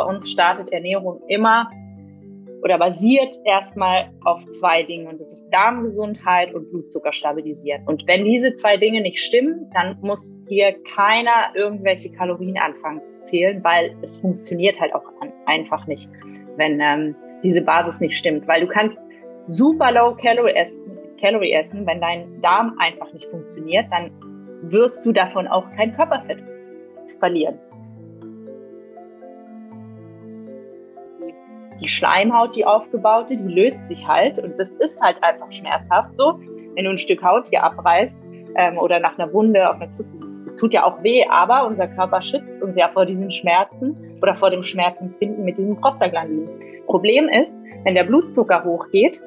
bei uns startet Ernährung immer oder basiert erstmal auf zwei Dingen und das ist Darmgesundheit und Blutzucker stabilisieren. Und wenn diese zwei Dinge nicht stimmen, dann muss hier keiner irgendwelche Kalorien anfangen zu zählen, weil es funktioniert halt auch einfach nicht, wenn ähm, diese Basis nicht stimmt. Weil du kannst super low Calorie essen, Calorie essen, wenn dein Darm einfach nicht funktioniert, dann wirst du davon auch kein Körperfett verlieren. Die Schleimhaut, die aufgebaute, die löst sich halt und das ist halt einfach schmerzhaft so. Wenn du ein Stück Haut hier abreißt ähm, oder nach einer Wunde auf einer Brust, das, tut ja auch weh, aber unser Körper schützt uns ja vor diesen Schmerzen oder vor dem Schmerzempfinden mit diesen Prostaglandinen. Problem ist, wenn der Blutzucker hochgeht,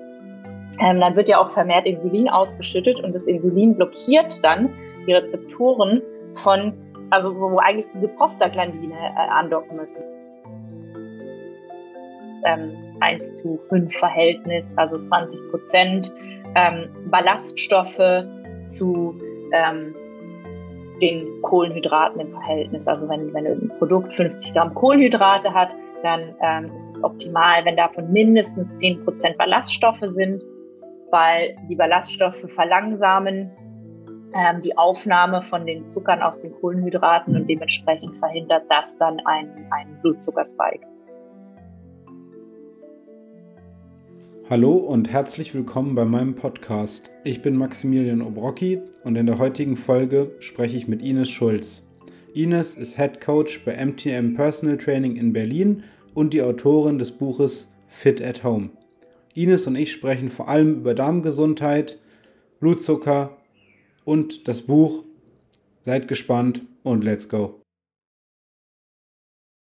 ähm, dann wird ja auch vermehrt Insulin ausgeschüttet und das Insulin blockiert dann die Rezeptoren von, also wo, wo eigentlich diese Prostaglandine äh, andocken müssen ähm, 1 zu 5 Verhältnis, also 20 Prozent ähm, Ballaststoffe zu ähm, den Kohlenhydraten im Verhältnis. Also wenn, wenn ein Produkt 50 Gramm Kohlenhydrate hat, dann ähm, ist es optimal, wenn davon mindestens 10 Prozent Ballaststoffe sind, weil die Ballaststoffe verlangsamen ähm, die Aufnahme von den Zuckern aus den Kohlenhydraten und dementsprechend verhindert das dann einen, einen Blutzuckerspike. Hallo und herzlich willkommen bei meinem Podcast. Ich bin Maximilian Obrocki und in der heutigen Folge spreche ich mit Ines Schulz. Ines ist Head Coach bei MTM Personal Training in Berlin und die Autorin des Buches Fit at Home. Ines und ich sprechen vor allem über Darmgesundheit, Blutzucker und das Buch. Seid gespannt und let's go.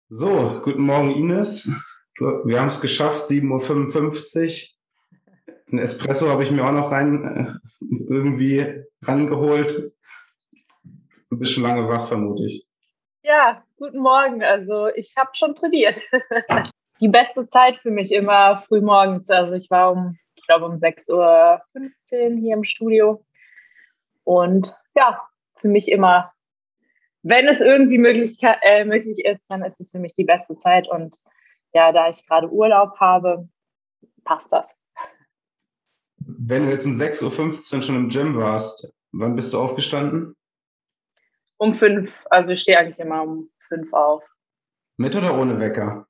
So, guten Morgen Ines. Wir haben es geschafft, 7.55 Uhr. Ein Espresso habe ich mir auch noch rein äh, irgendwie rangeholt. Du bist schon lange wach, vermute ich. Ja, guten Morgen. Also ich habe schon trainiert. Die beste Zeit für mich immer früh morgens. Also ich war um, ich glaube um 6.15 Uhr hier im Studio. Und ja, für mich immer, wenn es irgendwie möglich, äh, möglich ist, dann ist es für mich die beste Zeit. Und ja, da ich gerade Urlaub habe, passt das. Wenn du jetzt um 6.15 Uhr schon im Gym warst, wann bist du aufgestanden? Um fünf. Also ich stehe eigentlich immer um fünf auf. Mit oder ohne Wecker?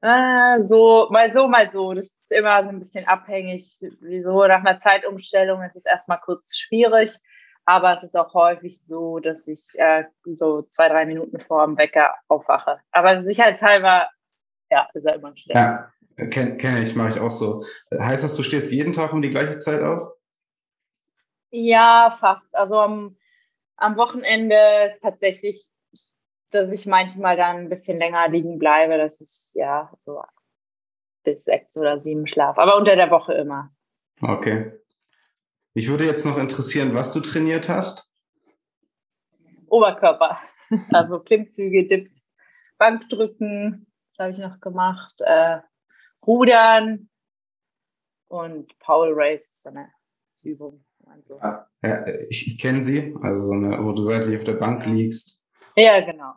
Äh, so, mal so, mal so. Das ist immer so ein bisschen abhängig. Wieso? Nach einer Zeitumstellung ist es erstmal kurz schwierig. Aber es ist auch häufig so, dass ich äh, so zwei, drei Minuten vor dem Wecker aufwache. Aber sicherheitshalber, ja, ist er immer schnell. Ja, kenne kenn ich, mache ich auch so. Heißt das, du stehst jeden Tag um die gleiche Zeit auf? Ja, fast. Also am, am Wochenende ist tatsächlich, dass ich manchmal dann ein bisschen länger liegen bleibe, dass ich ja so bis sechs oder sieben schlafe. Aber unter der Woche immer. Okay. Mich würde jetzt noch interessieren, was du trainiert hast. Oberkörper. Also Klimmzüge, Dips, Bankdrücken, das habe ich noch gemacht. Äh, Rudern und Power Race ist so eine Übung. Also. Ja, ich, ich kenne sie, also so eine, wo du seitlich auf der Bank liegst. Ja, genau.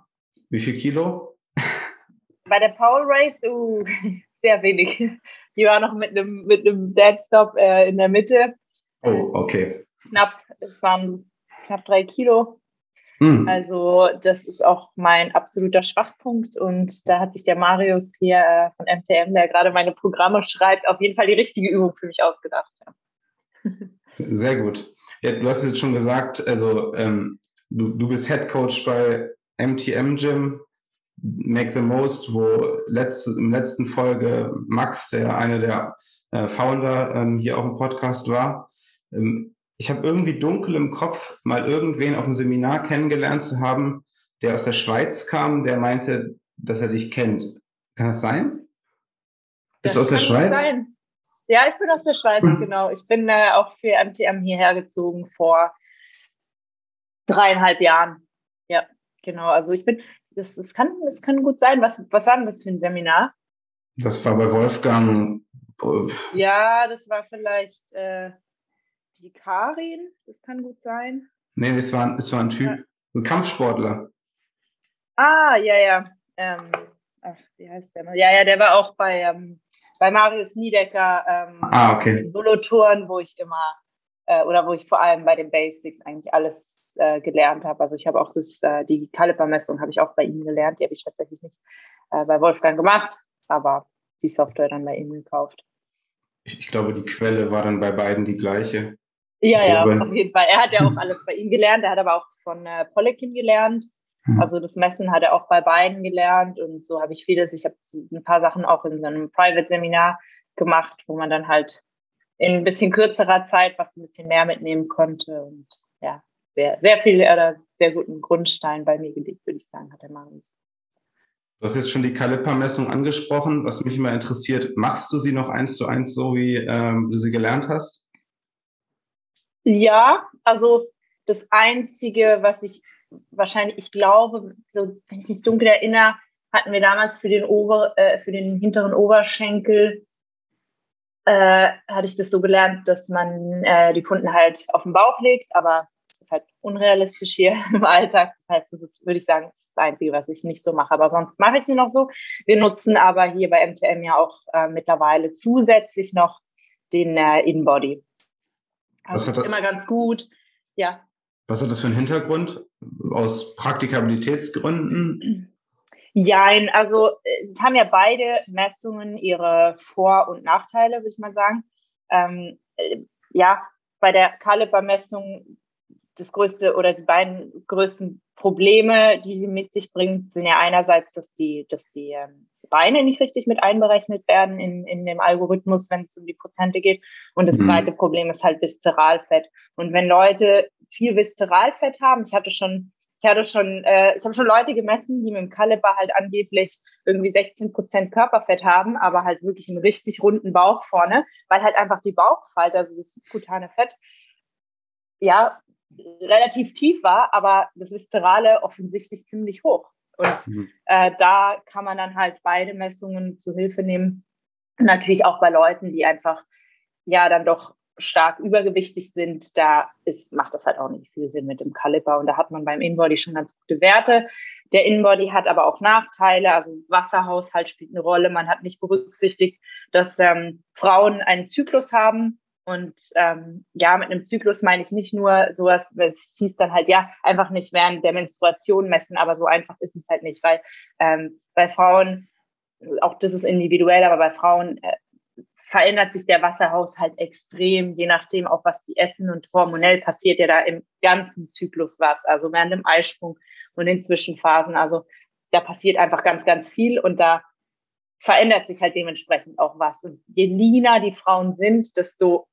Wie viel Kilo? Bei der Power Race, uh, sehr wenig. Die war noch mit einem mit einem Deadstop äh, in der Mitte. Oh, okay. Knapp, es waren knapp drei Kilo. Mhm. Also das ist auch mein absoluter Schwachpunkt und da hat sich der Marius hier äh, von MTM, der gerade meine Programme schreibt, auf jeden Fall die richtige Übung für mich ausgedacht. Sehr gut. Ja, du hast es jetzt schon gesagt, also ähm, du, du bist Head Coach bei MTM Gym, Make the Most, wo letzte, im letzten Folge Max, der eine der äh, Founder, ähm, hier auch im Podcast war, ich habe irgendwie dunkel im Kopf, mal irgendwen auf einem Seminar kennengelernt zu haben, der aus der Schweiz kam, der meinte, dass er dich kennt. Kann das sein? Bist du aus der Schweiz? Sein. Ja, ich bin aus der Schweiz, hm. genau. Ich bin äh, auch für MTM hierher gezogen vor dreieinhalb Jahren. Ja, genau. Also ich bin, das, das, kann, das kann gut sein. Was, was war denn das für ein Seminar? Das war bei Wolfgang. Ja, das war vielleicht äh, die Karin, das kann gut sein. Nee, es war, es war ein Typ, ja. ein Kampfsportler. Ah, ja, ja. ähm, ach, wie heißt der noch? Ja, ja, der war auch bei, ähm, bei Marius Niedecker ähm, ah, okay. Solo-Touren, wo ich immer, äh, oder wo ich vor allem bei den Basics eigentlich alles äh, gelernt habe. Also ich habe auch das, äh, die Kalipermessung habe ich auch bei ihm gelernt. Die habe ich tatsächlich nicht äh, bei Wolfgang gemacht, aber die Software dann bei ihm gekauft. Ich, ich glaube, die Quelle war dann bei beiden die gleiche. Ja, ja, auf jeden Fall. Er hat ja auch alles bei ihm gelernt. Er hat aber auch von äh, Polekin gelernt. Hm. Also das Messen hat er auch bei beiden gelernt und so habe ich vieles. Ich habe ein paar Sachen auch in so einem Private-Seminar gemacht, wo man dann halt in ein bisschen kürzerer Zeit was ein bisschen mehr mitnehmen konnte und ja, sehr, sehr viel oder sehr guten Grundstein bei mir gelegt, würde ich sagen, hat der Marius. Du hast jetzt schon die Kalipermessung angesprochen. Was mich immer interessiert, machst du sie noch eins zu eins so, wie ähm, du sie gelernt hast? Ja, also das Einzige, was ich wahrscheinlich, ich glaube, so, wenn ich mich dunkel erinnere, hatten wir damals für den, Ober, äh, für den hinteren Oberschenkel, äh, hatte ich das so gelernt, dass man äh, die Kunden halt auf den Bauch legt, aber das ist halt unrealistisch hier im Alltag. Das heißt, das ist, würde ich sagen, das, Einzige, was ich nicht so mache. Aber sonst mache ich sie noch so. Wir nutzen aber hier bei MTM ja auch äh, mittlerweile zusätzlich noch den äh, Inbody. Also das ist immer ganz gut. Ja. Was hat das für einen Hintergrund? Aus Praktikabilitätsgründen? Jein, also es haben ja beide Messungen ihre Vor- und Nachteile, würde ich mal sagen. Ähm, äh, ja, bei der Kalibermessung das größte oder die beiden größten Probleme, die sie mit sich bringt, sind ja einerseits, dass die, dass die ähm, Beine nicht richtig mit einberechnet werden in, in dem Algorithmus, wenn es um die Prozente geht. Und das mhm. zweite Problem ist halt Viszeralfett. Und wenn Leute viel Viszeralfett haben, ich hatte schon ich hatte schon, äh, ich habe schon Leute gemessen, die mit dem Kaliber halt angeblich irgendwie 16 Prozent Körperfett haben, aber halt wirklich einen richtig runden Bauch vorne, weil halt einfach die Bauchfalte, also das subkutane Fett, ja, relativ tief war, aber das Viszerale offensichtlich ziemlich hoch. Und mhm. äh, da kann man dann halt beide Messungen zu Hilfe nehmen. natürlich auch bei Leuten, die einfach ja dann doch stark übergewichtig sind, da ist, macht das halt auch nicht viel Sinn mit dem Kaliber. Und da hat man beim Inbody schon ganz gute Werte. Der Inbody hat aber auch Nachteile. Also Wasserhaushalt spielt eine Rolle. Man hat nicht berücksichtigt, dass ähm, Frauen einen Zyklus haben. Und ähm, ja, mit einem Zyklus meine ich nicht nur sowas, es hieß dann halt, ja, einfach nicht während der Menstruation messen, aber so einfach ist es halt nicht, weil ähm, bei Frauen, auch das ist individuell, aber bei Frauen äh, verändert sich der Wasserhaushalt extrem, je nachdem auch, was die essen und hormonell passiert ja da im ganzen Zyklus was, also während dem Eisprung und in Zwischenphasen. Also da passiert einfach ganz, ganz viel und da verändert sich halt dementsprechend auch was. Und je leaner die Frauen sind, desto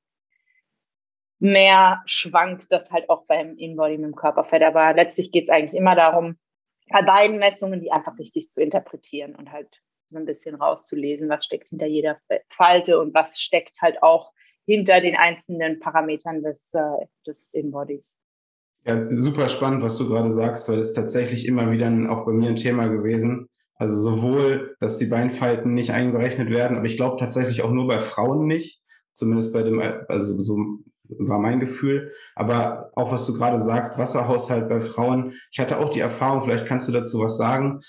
mehr schwankt das halt auch beim mit dem Körperfett. Aber letztlich geht es eigentlich immer darum, bei beiden Messungen die einfach richtig zu interpretieren und halt so ein bisschen rauszulesen, was steckt hinter jeder Falte und was steckt halt auch hinter den einzelnen Parametern des, äh, des Inbodies. Ja, super spannend, was du gerade sagst, weil das tatsächlich immer wieder auch bei mir ein Thema gewesen. Also sowohl, dass die Beinfalten nicht einberechnet werden, aber ich glaube tatsächlich auch nur bei Frauen nicht. Zumindest bei dem, also so war mein Gefühl. Aber auch was du gerade sagst, Wasserhaushalt bei Frauen. Ich hatte auch die Erfahrung, vielleicht kannst du dazu was sagen.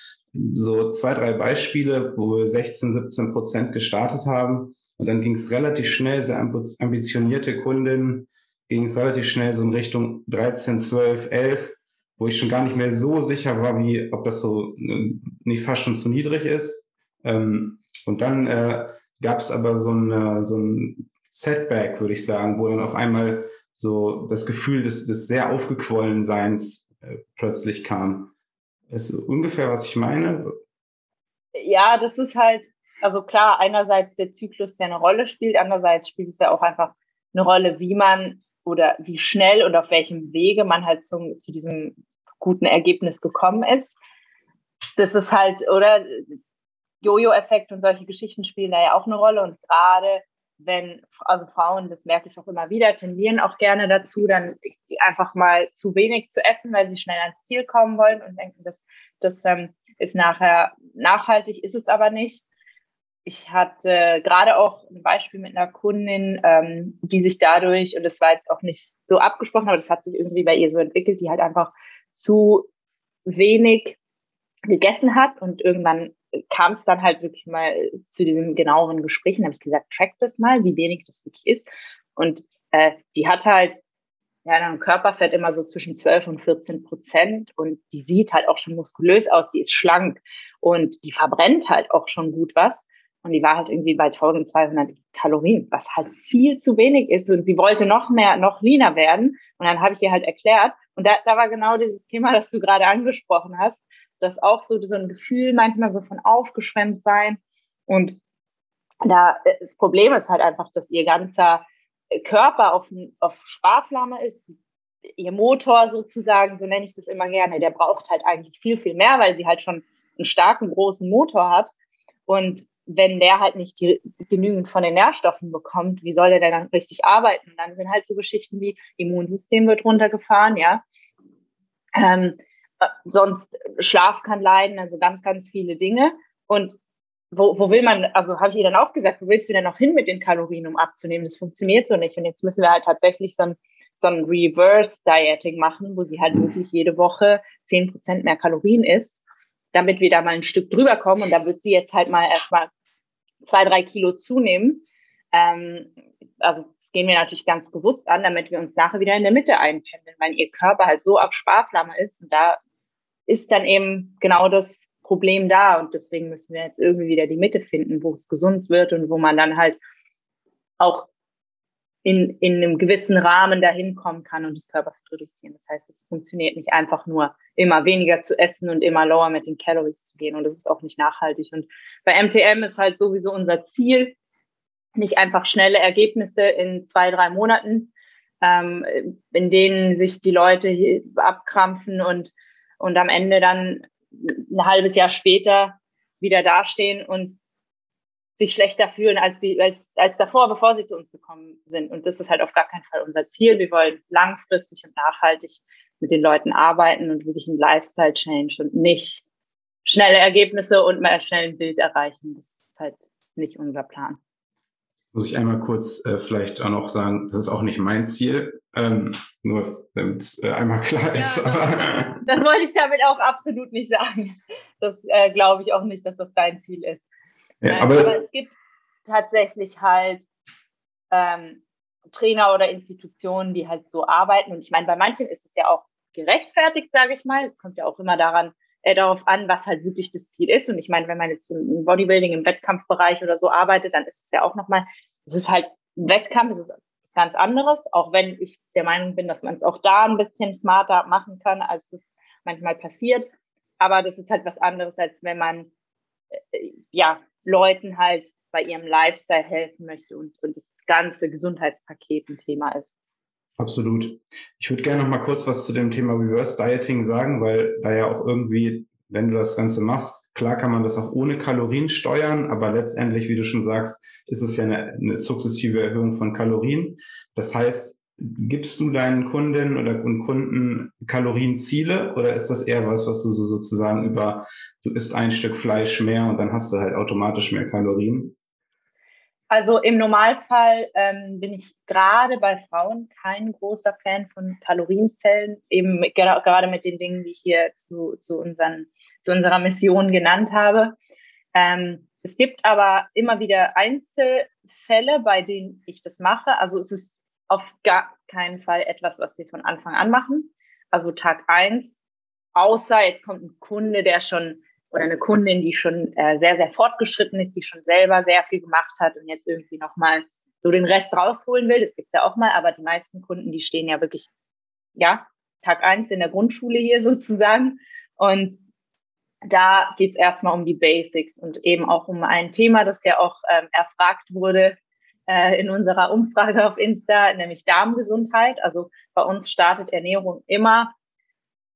So zwei, drei Beispiele, wo wir 16, 17 Prozent gestartet haben. Und dann ging es relativ schnell, sehr ambitionierte Kundinnen, ging es relativ schnell so in Richtung 13, 12, 11, wo ich schon gar nicht mehr so sicher war, wie, ob das so äh, nicht fast schon zu niedrig ist. Ähm, und dann äh, gab es aber so ein, so ein Setback, würde ich sagen, wo dann auf einmal so das Gefühl des, des sehr aufgequollen Seins äh, plötzlich kam. Ist ungefähr, was ich meine. Ja, das ist halt, also klar, einerseits der Zyklus, der eine Rolle spielt, andererseits spielt es ja auch einfach eine Rolle, wie man oder wie schnell und auf welchem Wege man halt zum, zu diesem guten Ergebnis gekommen ist. Das ist halt, oder Jojo-Effekt und solche Geschichten spielen da ja auch eine Rolle und gerade wenn, also Frauen, das merke ich auch immer wieder, tendieren auch gerne dazu, dann einfach mal zu wenig zu essen, weil sie schnell ans Ziel kommen wollen und denken, das, das ähm, ist nachher nachhaltig, ist es aber nicht. Ich hatte gerade auch ein Beispiel mit einer Kundin, ähm, die sich dadurch, und das war jetzt auch nicht so abgesprochen, aber das hat sich irgendwie bei ihr so entwickelt, die halt einfach zu wenig gegessen hat und irgendwann kam es dann halt wirklich mal zu diesem genaueren Gespräch und habe ich gesagt, track das mal, wie wenig das wirklich ist. Und äh, die hat halt ja, dann Körperfett immer so zwischen 12 und 14 Prozent und die sieht halt auch schon muskulös aus, die ist schlank und die verbrennt halt auch schon gut was. Und die war halt irgendwie bei 1200 Kalorien, was halt viel zu wenig ist. Und sie wollte noch mehr, noch leaner werden. Und dann habe ich ihr halt erklärt. Und da, da war genau dieses Thema, das du gerade angesprochen hast, dass auch so, so ein Gefühl manchmal so von aufgeschwemmt sein. Und da, das Problem ist halt einfach, dass ihr ganzer Körper auf, auf Sparflamme ist, ihr Motor sozusagen, so nenne ich das immer gerne, der braucht halt eigentlich viel, viel mehr, weil sie halt schon einen starken, großen Motor hat. Und wenn der halt nicht die, genügend von den Nährstoffen bekommt, wie soll der denn dann richtig arbeiten? Dann sind halt so Geschichten wie Immunsystem wird runtergefahren, ja. Ähm, äh, sonst Schlaf kann leiden, also ganz, ganz viele Dinge. Und wo, wo will man, also habe ich ihr dann auch gesagt, wo willst du denn noch hin mit den Kalorien, um abzunehmen? Das funktioniert so nicht. Und jetzt müssen wir halt tatsächlich so ein, so ein Reverse-Dieting machen, wo sie halt wirklich jede Woche zehn Prozent mehr Kalorien isst, damit wir da mal ein Stück drüber kommen. Und da wird sie jetzt halt mal erstmal zwei, drei Kilo zunehmen. Ähm, also das gehen wir natürlich ganz bewusst an, damit wir uns nachher wieder in der Mitte einpendeln, weil ihr Körper halt so auf Sparflamme ist. Und da ist dann eben genau das Problem da und deswegen müssen wir jetzt irgendwie wieder die Mitte finden, wo es gesund wird und wo man dann halt auch in, in einem gewissen Rahmen dahin kommen kann und das Körperfett reduzieren. Das heißt, es funktioniert nicht einfach nur immer weniger zu essen und immer lower mit den Calories zu gehen und das ist auch nicht nachhaltig. Und bei MTM ist halt sowieso unser Ziel, nicht einfach schnelle Ergebnisse in zwei, drei Monaten, ähm, in denen sich die Leute abkrampfen und, und am Ende dann ein halbes Jahr später wieder dastehen und sich schlechter fühlen als, die, als, als davor, bevor sie zu uns gekommen sind. Und das ist halt auf gar keinen Fall unser Ziel. Wir wollen langfristig und nachhaltig mit den Leuten arbeiten und wirklich einen Lifestyle-Change und nicht schnelle Ergebnisse und mal schnell ein Bild erreichen. Das ist halt nicht unser Plan muss ich einmal kurz äh, vielleicht auch noch sagen, das ist auch nicht mein Ziel, ähm, nur damit es äh, einmal klar ist. Ja, das, das, wollte ich damit auch absolut nicht sagen. Das äh, glaube ich auch nicht, dass das dein Ziel ist. Ja, aber, aber es, es, gibt tatsächlich halt ähm, Trainer oder Institutionen, die halt so arbeiten. Und ich meine, bei manchen ist es ja auch gerechtfertigt, sage ich mal. Es kommt ja auch immer daran, äh, darauf an, was halt wirklich das Ziel ist. Und ich meine, wenn man jetzt im Bodybuilding, im Wettkampfbereich oder so arbeitet, dann ist es ja auch nochmal, es ist halt Wettkampf, es ist ganz anderes, auch wenn ich der Meinung bin, dass man es auch da ein bisschen smarter machen kann, als es manchmal passiert. Aber das ist halt was anderes, als wenn man äh, ja Leuten halt bei ihrem Lifestyle helfen möchte und, und das ganze Gesundheitspaket ein Thema ist. Absolut. Ich würde gerne noch mal kurz was zu dem Thema Reverse Dieting sagen, weil da ja auch irgendwie, wenn du das Ganze machst, klar kann man das auch ohne Kalorien steuern, aber letztendlich, wie du schon sagst, ist es ja eine, eine sukzessive Erhöhung von Kalorien. Das heißt, gibst du deinen Kundinnen oder Kunden Kalorienziele oder ist das eher was, was du so sozusagen über, du isst ein Stück Fleisch mehr und dann hast du halt automatisch mehr Kalorien? Also im Normalfall ähm, bin ich gerade bei Frauen kein großer Fan von Kalorienzellen, eben gerade mit den Dingen, die ich hier zu, zu, unseren, zu unserer Mission genannt habe. Ähm, es gibt aber immer wieder Einzelfälle, bei denen ich das mache. Also es ist auf gar keinen Fall etwas, was wir von Anfang an machen. Also Tag eins, außer jetzt kommt ein Kunde, der schon oder eine Kundin, die schon äh, sehr, sehr fortgeschritten ist, die schon selber sehr viel gemacht hat und jetzt irgendwie nochmal so den Rest rausholen will. Das gibt's ja auch mal, aber die meisten Kunden, die stehen ja wirklich, ja, Tag eins in der Grundschule hier sozusagen. Und da geht's erstmal um die Basics und eben auch um ein Thema, das ja auch ähm, erfragt wurde äh, in unserer Umfrage auf Insta, nämlich Darmgesundheit. Also bei uns startet Ernährung immer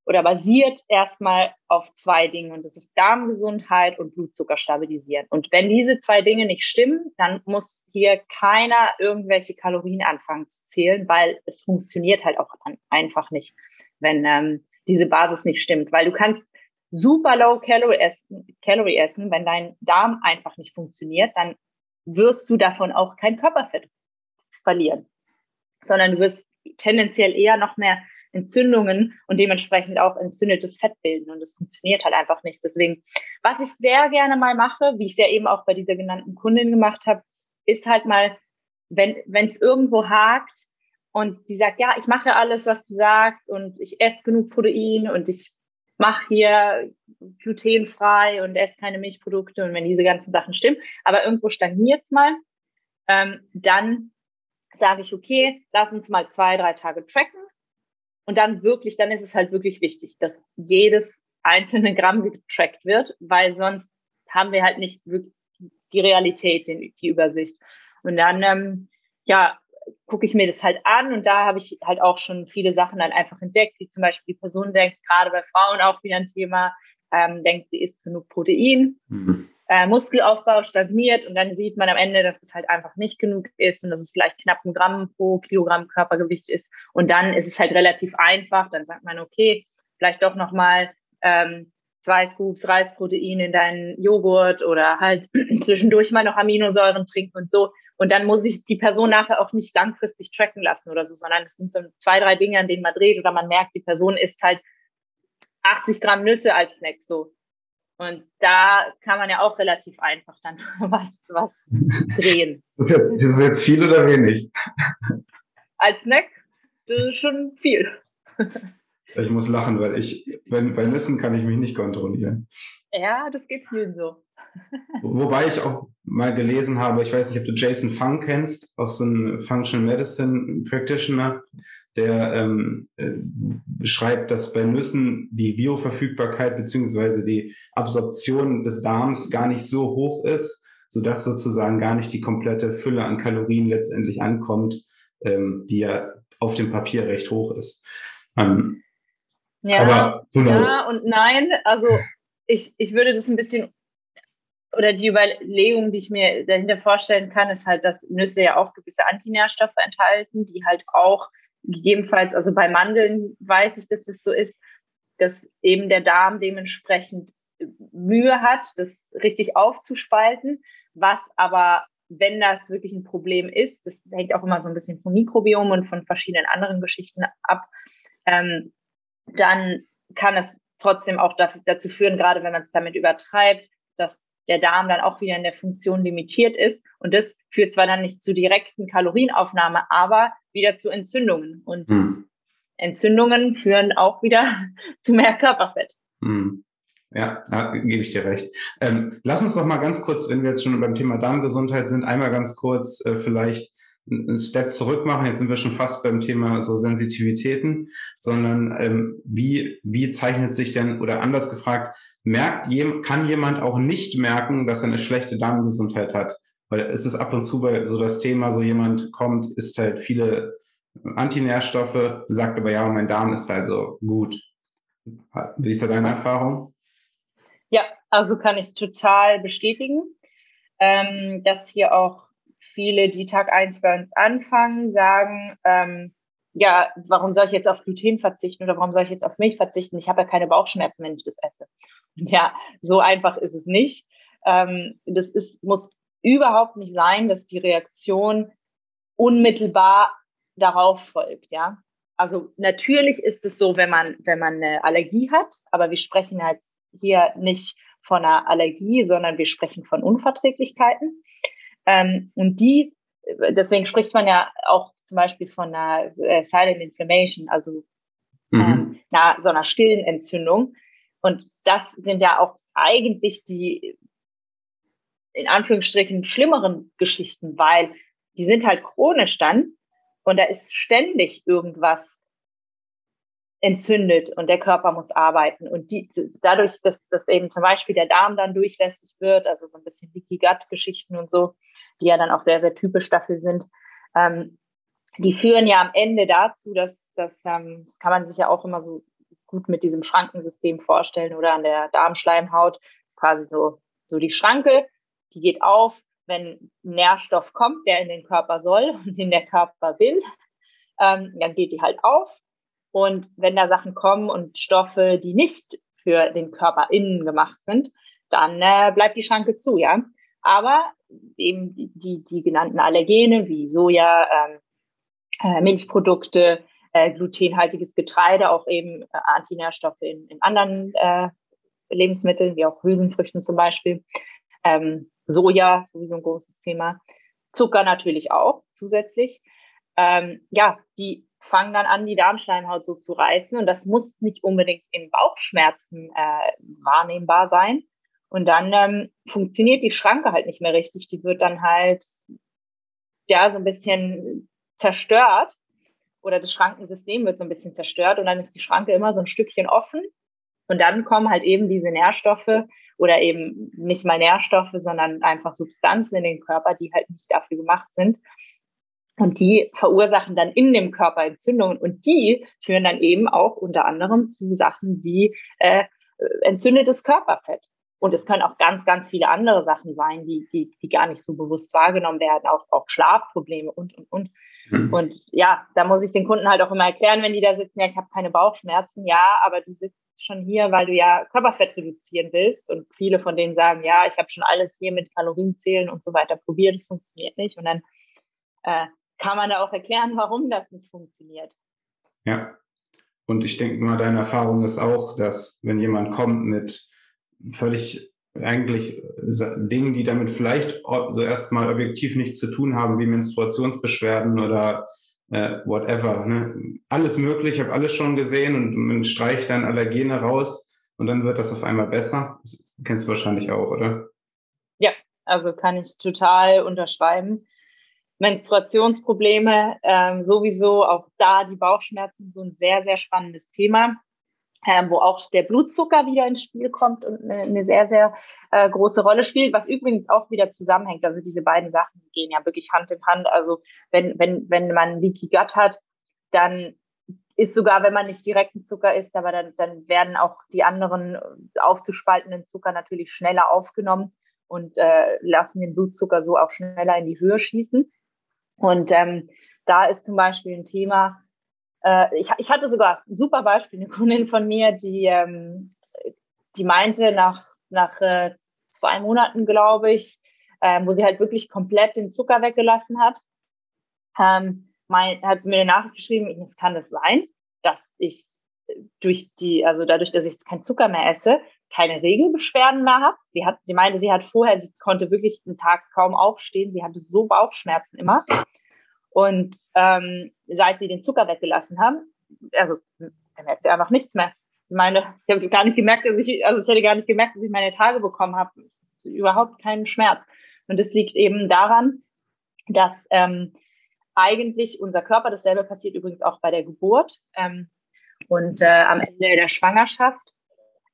oder basiert erstmal auf zwei Dingen und das ist Darmgesundheit und Blutzucker stabilisieren. Und wenn diese zwei Dinge nicht stimmen, dann muss hier keiner irgendwelche Kalorien anfangen zu zählen, weil es funktioniert halt auch einfach nicht, wenn ähm, diese Basis nicht stimmt. Weil du kannst super low Calorie essen, Calorie essen, wenn dein Darm einfach nicht funktioniert, dann wirst du davon auch kein Körperfett verlieren, sondern du wirst tendenziell eher noch mehr Entzündungen und dementsprechend auch entzündetes Fett bilden. Und das funktioniert halt einfach nicht. Deswegen, was ich sehr gerne mal mache, wie ich es ja eben auch bei dieser genannten Kundin gemacht habe, ist halt mal, wenn es irgendwo hakt und sie sagt, ja, ich mache alles, was du sagst und ich esse genug Protein und ich mache hier glutenfrei und esse keine Milchprodukte und wenn diese ganzen Sachen stimmen, aber irgendwo stagniert es mal, ähm, dann sage ich, okay, lass uns mal zwei, drei Tage tracken und dann wirklich, dann ist es halt wirklich wichtig, dass jedes einzelne Gramm getrackt wird, weil sonst haben wir halt nicht die Realität, die Übersicht. Und dann, ähm, ja, gucke ich mir das halt an und da habe ich halt auch schon viele Sachen dann einfach entdeckt, wie zum Beispiel die Person denkt, gerade bei Frauen auch wieder ein Thema, ähm, denkt, sie isst genug Protein, mhm. Äh, Muskelaufbau stagniert und dann sieht man am Ende, dass es halt einfach nicht genug ist und dass es vielleicht knapp ein Gramm pro Kilogramm Körpergewicht ist. Und dann ist es halt relativ einfach, dann sagt man, okay, vielleicht doch nochmal ähm, zwei Scoops Reisprotein in deinen Joghurt oder halt zwischendurch mal noch Aminosäuren trinken und so. Und dann muss ich die Person nachher auch nicht langfristig tracken lassen oder so, sondern es sind so zwei, drei Dinge, an denen man dreht oder man merkt, die Person isst halt 80 Gramm Nüsse als Snack so. Und da kann man ja auch relativ einfach dann was, was drehen. ist, jetzt, ist das jetzt viel oder wenig? Als Snack, das ist schon viel. Ich muss lachen, weil ich, wenn, bei Nüssen kann ich mich nicht kontrollieren. Ja, das geht vielen so. Wobei ich auch mal gelesen habe, ich weiß nicht, ob du Jason Fung kennst, auch so ein Functional Medicine Practitioner, der ähm, äh, beschreibt, dass bei Nüssen die Bioverfügbarkeit beziehungsweise die Absorption des Darms gar nicht so hoch ist, sodass sozusagen gar nicht die komplette Fülle an Kalorien letztendlich ankommt, ähm, die ja auf dem Papier recht hoch ist. Ähm, ja, aber ja und nein. Also ich, ich würde das ein bisschen oder die Überlegung, die ich mir dahinter vorstellen kann, ist halt, dass Nüsse ja auch gewisse Antinährstoffe enthalten, die halt auch gegebenenfalls, also bei Mandeln weiß ich, dass das so ist, dass eben der Darm dementsprechend Mühe hat, das richtig aufzuspalten, was aber, wenn das wirklich ein Problem ist, das hängt auch immer so ein bisschen vom Mikrobiom und von verschiedenen anderen Geschichten ab, ähm, dann kann es trotzdem auch dazu führen, gerade wenn man es damit übertreibt, dass der Darm dann auch wieder in der Funktion limitiert ist. Und das führt zwar dann nicht zu direkten Kalorienaufnahme, aber wieder zu Entzündungen. Und hm. Entzündungen führen auch wieder zu mehr Körperfett. Hm. Ja, da gebe ich dir recht. Ähm, lass uns doch mal ganz kurz, wenn wir jetzt schon beim Thema Darmgesundheit sind, einmal ganz kurz äh, vielleicht einen Step zurück machen. Jetzt sind wir schon fast beim Thema so Sensitivitäten, sondern ähm, wie, wie zeichnet sich denn, oder anders gefragt, merkt, kann jemand auch nicht merken, dass er eine schlechte Darmgesundheit hat? Weil es ist ab und zu bei so das Thema, so jemand kommt, isst halt viele Antinährstoffe, sagt aber ja, mein Darm ist halt so gut. Wie ist da deine Erfahrung? Ja, also kann ich total bestätigen, ähm, dass hier auch viele, die Tag 1 bei uns anfangen, sagen, ähm, ja, warum soll ich jetzt auf Gluten verzichten oder warum soll ich jetzt auf Milch verzichten? Ich habe ja keine Bauchschmerzen, wenn ich das esse. Ja, so einfach ist es nicht. Ähm, das ist, muss überhaupt nicht sein, dass die Reaktion unmittelbar darauf folgt, ja. Also natürlich ist es so, wenn man, wenn man eine Allergie hat, aber wir sprechen halt hier nicht von einer Allergie, sondern wir sprechen von Unverträglichkeiten. Ähm, und die, deswegen spricht man ja auch zum Beispiel von einer äh, Silent Inflammation, also mhm. ähm, na, so einer stillen Entzündung. Und das sind ja auch eigentlich die in Anführungsstrichen schlimmeren Geschichten, weil die sind halt chronisch dann und da ist ständig irgendwas entzündet und der Körper muss arbeiten. Und die, dadurch, dass, dass eben zum Beispiel der Darm dann durchlässig wird, also so ein bisschen Leaky Gut-Geschichten und so, die ja dann auch sehr, sehr typisch dafür sind, ähm, die führen ja am Ende dazu, dass, dass ähm, das kann man sich ja auch immer so gut mit diesem Schrankensystem vorstellen oder an der Darmschleimhaut. Das ist quasi so, so die Schranke, die geht auf, wenn Nährstoff kommt, der in den Körper soll und den der Körper will, ähm, dann geht die halt auf. Und wenn da Sachen kommen und Stoffe, die nicht für den Körper innen gemacht sind, dann äh, bleibt die Schranke zu, ja. Aber eben die, die, die genannten Allergene wie Soja, ähm, äh, Milchprodukte, äh, glutenhaltiges Getreide, auch eben äh, Antinährstoffe in, in anderen äh, Lebensmitteln, wie auch Hülsenfrüchten zum Beispiel. Ähm, Soja, sowieso ein großes Thema. Zucker natürlich auch zusätzlich. Ähm, ja, die fangen dann an, die Darmschleimhaut so zu reizen. Und das muss nicht unbedingt in Bauchschmerzen äh, wahrnehmbar sein. Und dann ähm, funktioniert die Schranke halt nicht mehr richtig. Die wird dann halt ja so ein bisschen zerstört oder das Schrankensystem wird so ein bisschen zerstört und dann ist die Schranke immer so ein Stückchen offen. Und dann kommen halt eben diese Nährstoffe oder eben nicht mal Nährstoffe, sondern einfach Substanzen in den Körper, die halt nicht dafür gemacht sind. Und die verursachen dann in dem Körper Entzündungen und die führen dann eben auch unter anderem zu Sachen wie äh, entzündetes Körperfett. Und es können auch ganz, ganz viele andere Sachen sein, die, die, die gar nicht so bewusst wahrgenommen werden, auch, auch Schlafprobleme und, und, und. Mhm. Und ja, da muss ich den Kunden halt auch immer erklären, wenn die da sitzen, ja, ich habe keine Bauchschmerzen, ja, aber du sitzt schon hier, weil du ja Körperfett reduzieren willst. Und viele von denen sagen, ja, ich habe schon alles hier mit Kalorienzählen und so weiter probiert, es funktioniert nicht. Und dann äh, kann man da auch erklären, warum das nicht funktioniert. Ja. Und ich denke mal, deine Erfahrung ist auch, dass wenn jemand kommt mit völlig eigentlich Dingen, die damit vielleicht so erstmal objektiv nichts zu tun haben, wie Menstruationsbeschwerden oder äh, whatever. Ne? Alles möglich, ich habe alles schon gesehen und man streicht dann Allergene raus und dann wird das auf einmal besser. Das kennst du wahrscheinlich auch, oder? Ja, also kann ich total unterschreiben. Menstruationsprobleme, ähm, sowieso auch da die Bauchschmerzen, so ein sehr, sehr spannendes Thema, ähm, wo auch der Blutzucker wieder ins Spiel kommt und eine, eine sehr, sehr äh, große Rolle spielt, was übrigens auch wieder zusammenhängt. Also diese beiden Sachen gehen ja wirklich Hand in Hand. Also wenn, wenn, wenn man Leaky Gut hat, dann ist sogar, wenn man nicht direkten Zucker isst, aber dann, dann werden auch die anderen aufzuspaltenden Zucker natürlich schneller aufgenommen und äh, lassen den Blutzucker so auch schneller in die Höhe schießen. Und ähm, da ist zum Beispiel ein Thema, äh, ich, ich hatte sogar ein super Beispiel, eine Kundin von mir, die, ähm, die meinte nach, nach äh, zwei Monaten, glaube ich, äh, wo sie halt wirklich komplett den Zucker weggelassen hat, ähm, mein, hat sie mir eine Nachricht geschrieben, es kann das sein, dass ich durch die, also dadurch, dass ich keinen Zucker mehr esse, keine Regelbeschwerden mehr habe. Sie hat, sie meinte, sie hat vorher, sie konnte wirklich einen Tag kaum aufstehen. Sie hatte so Bauchschmerzen immer. Und ähm, seit sie den Zucker weggelassen haben, also da merkt sie einfach nichts mehr. Ich meine, ich habe gar nicht gemerkt, dass ich, also ich hätte gar nicht gemerkt, dass ich meine Tage bekommen habe. Überhaupt keinen Schmerz. Und das liegt eben daran, dass ähm, eigentlich unser Körper, dasselbe passiert übrigens auch bei der Geburt ähm, und äh, am Ende der Schwangerschaft,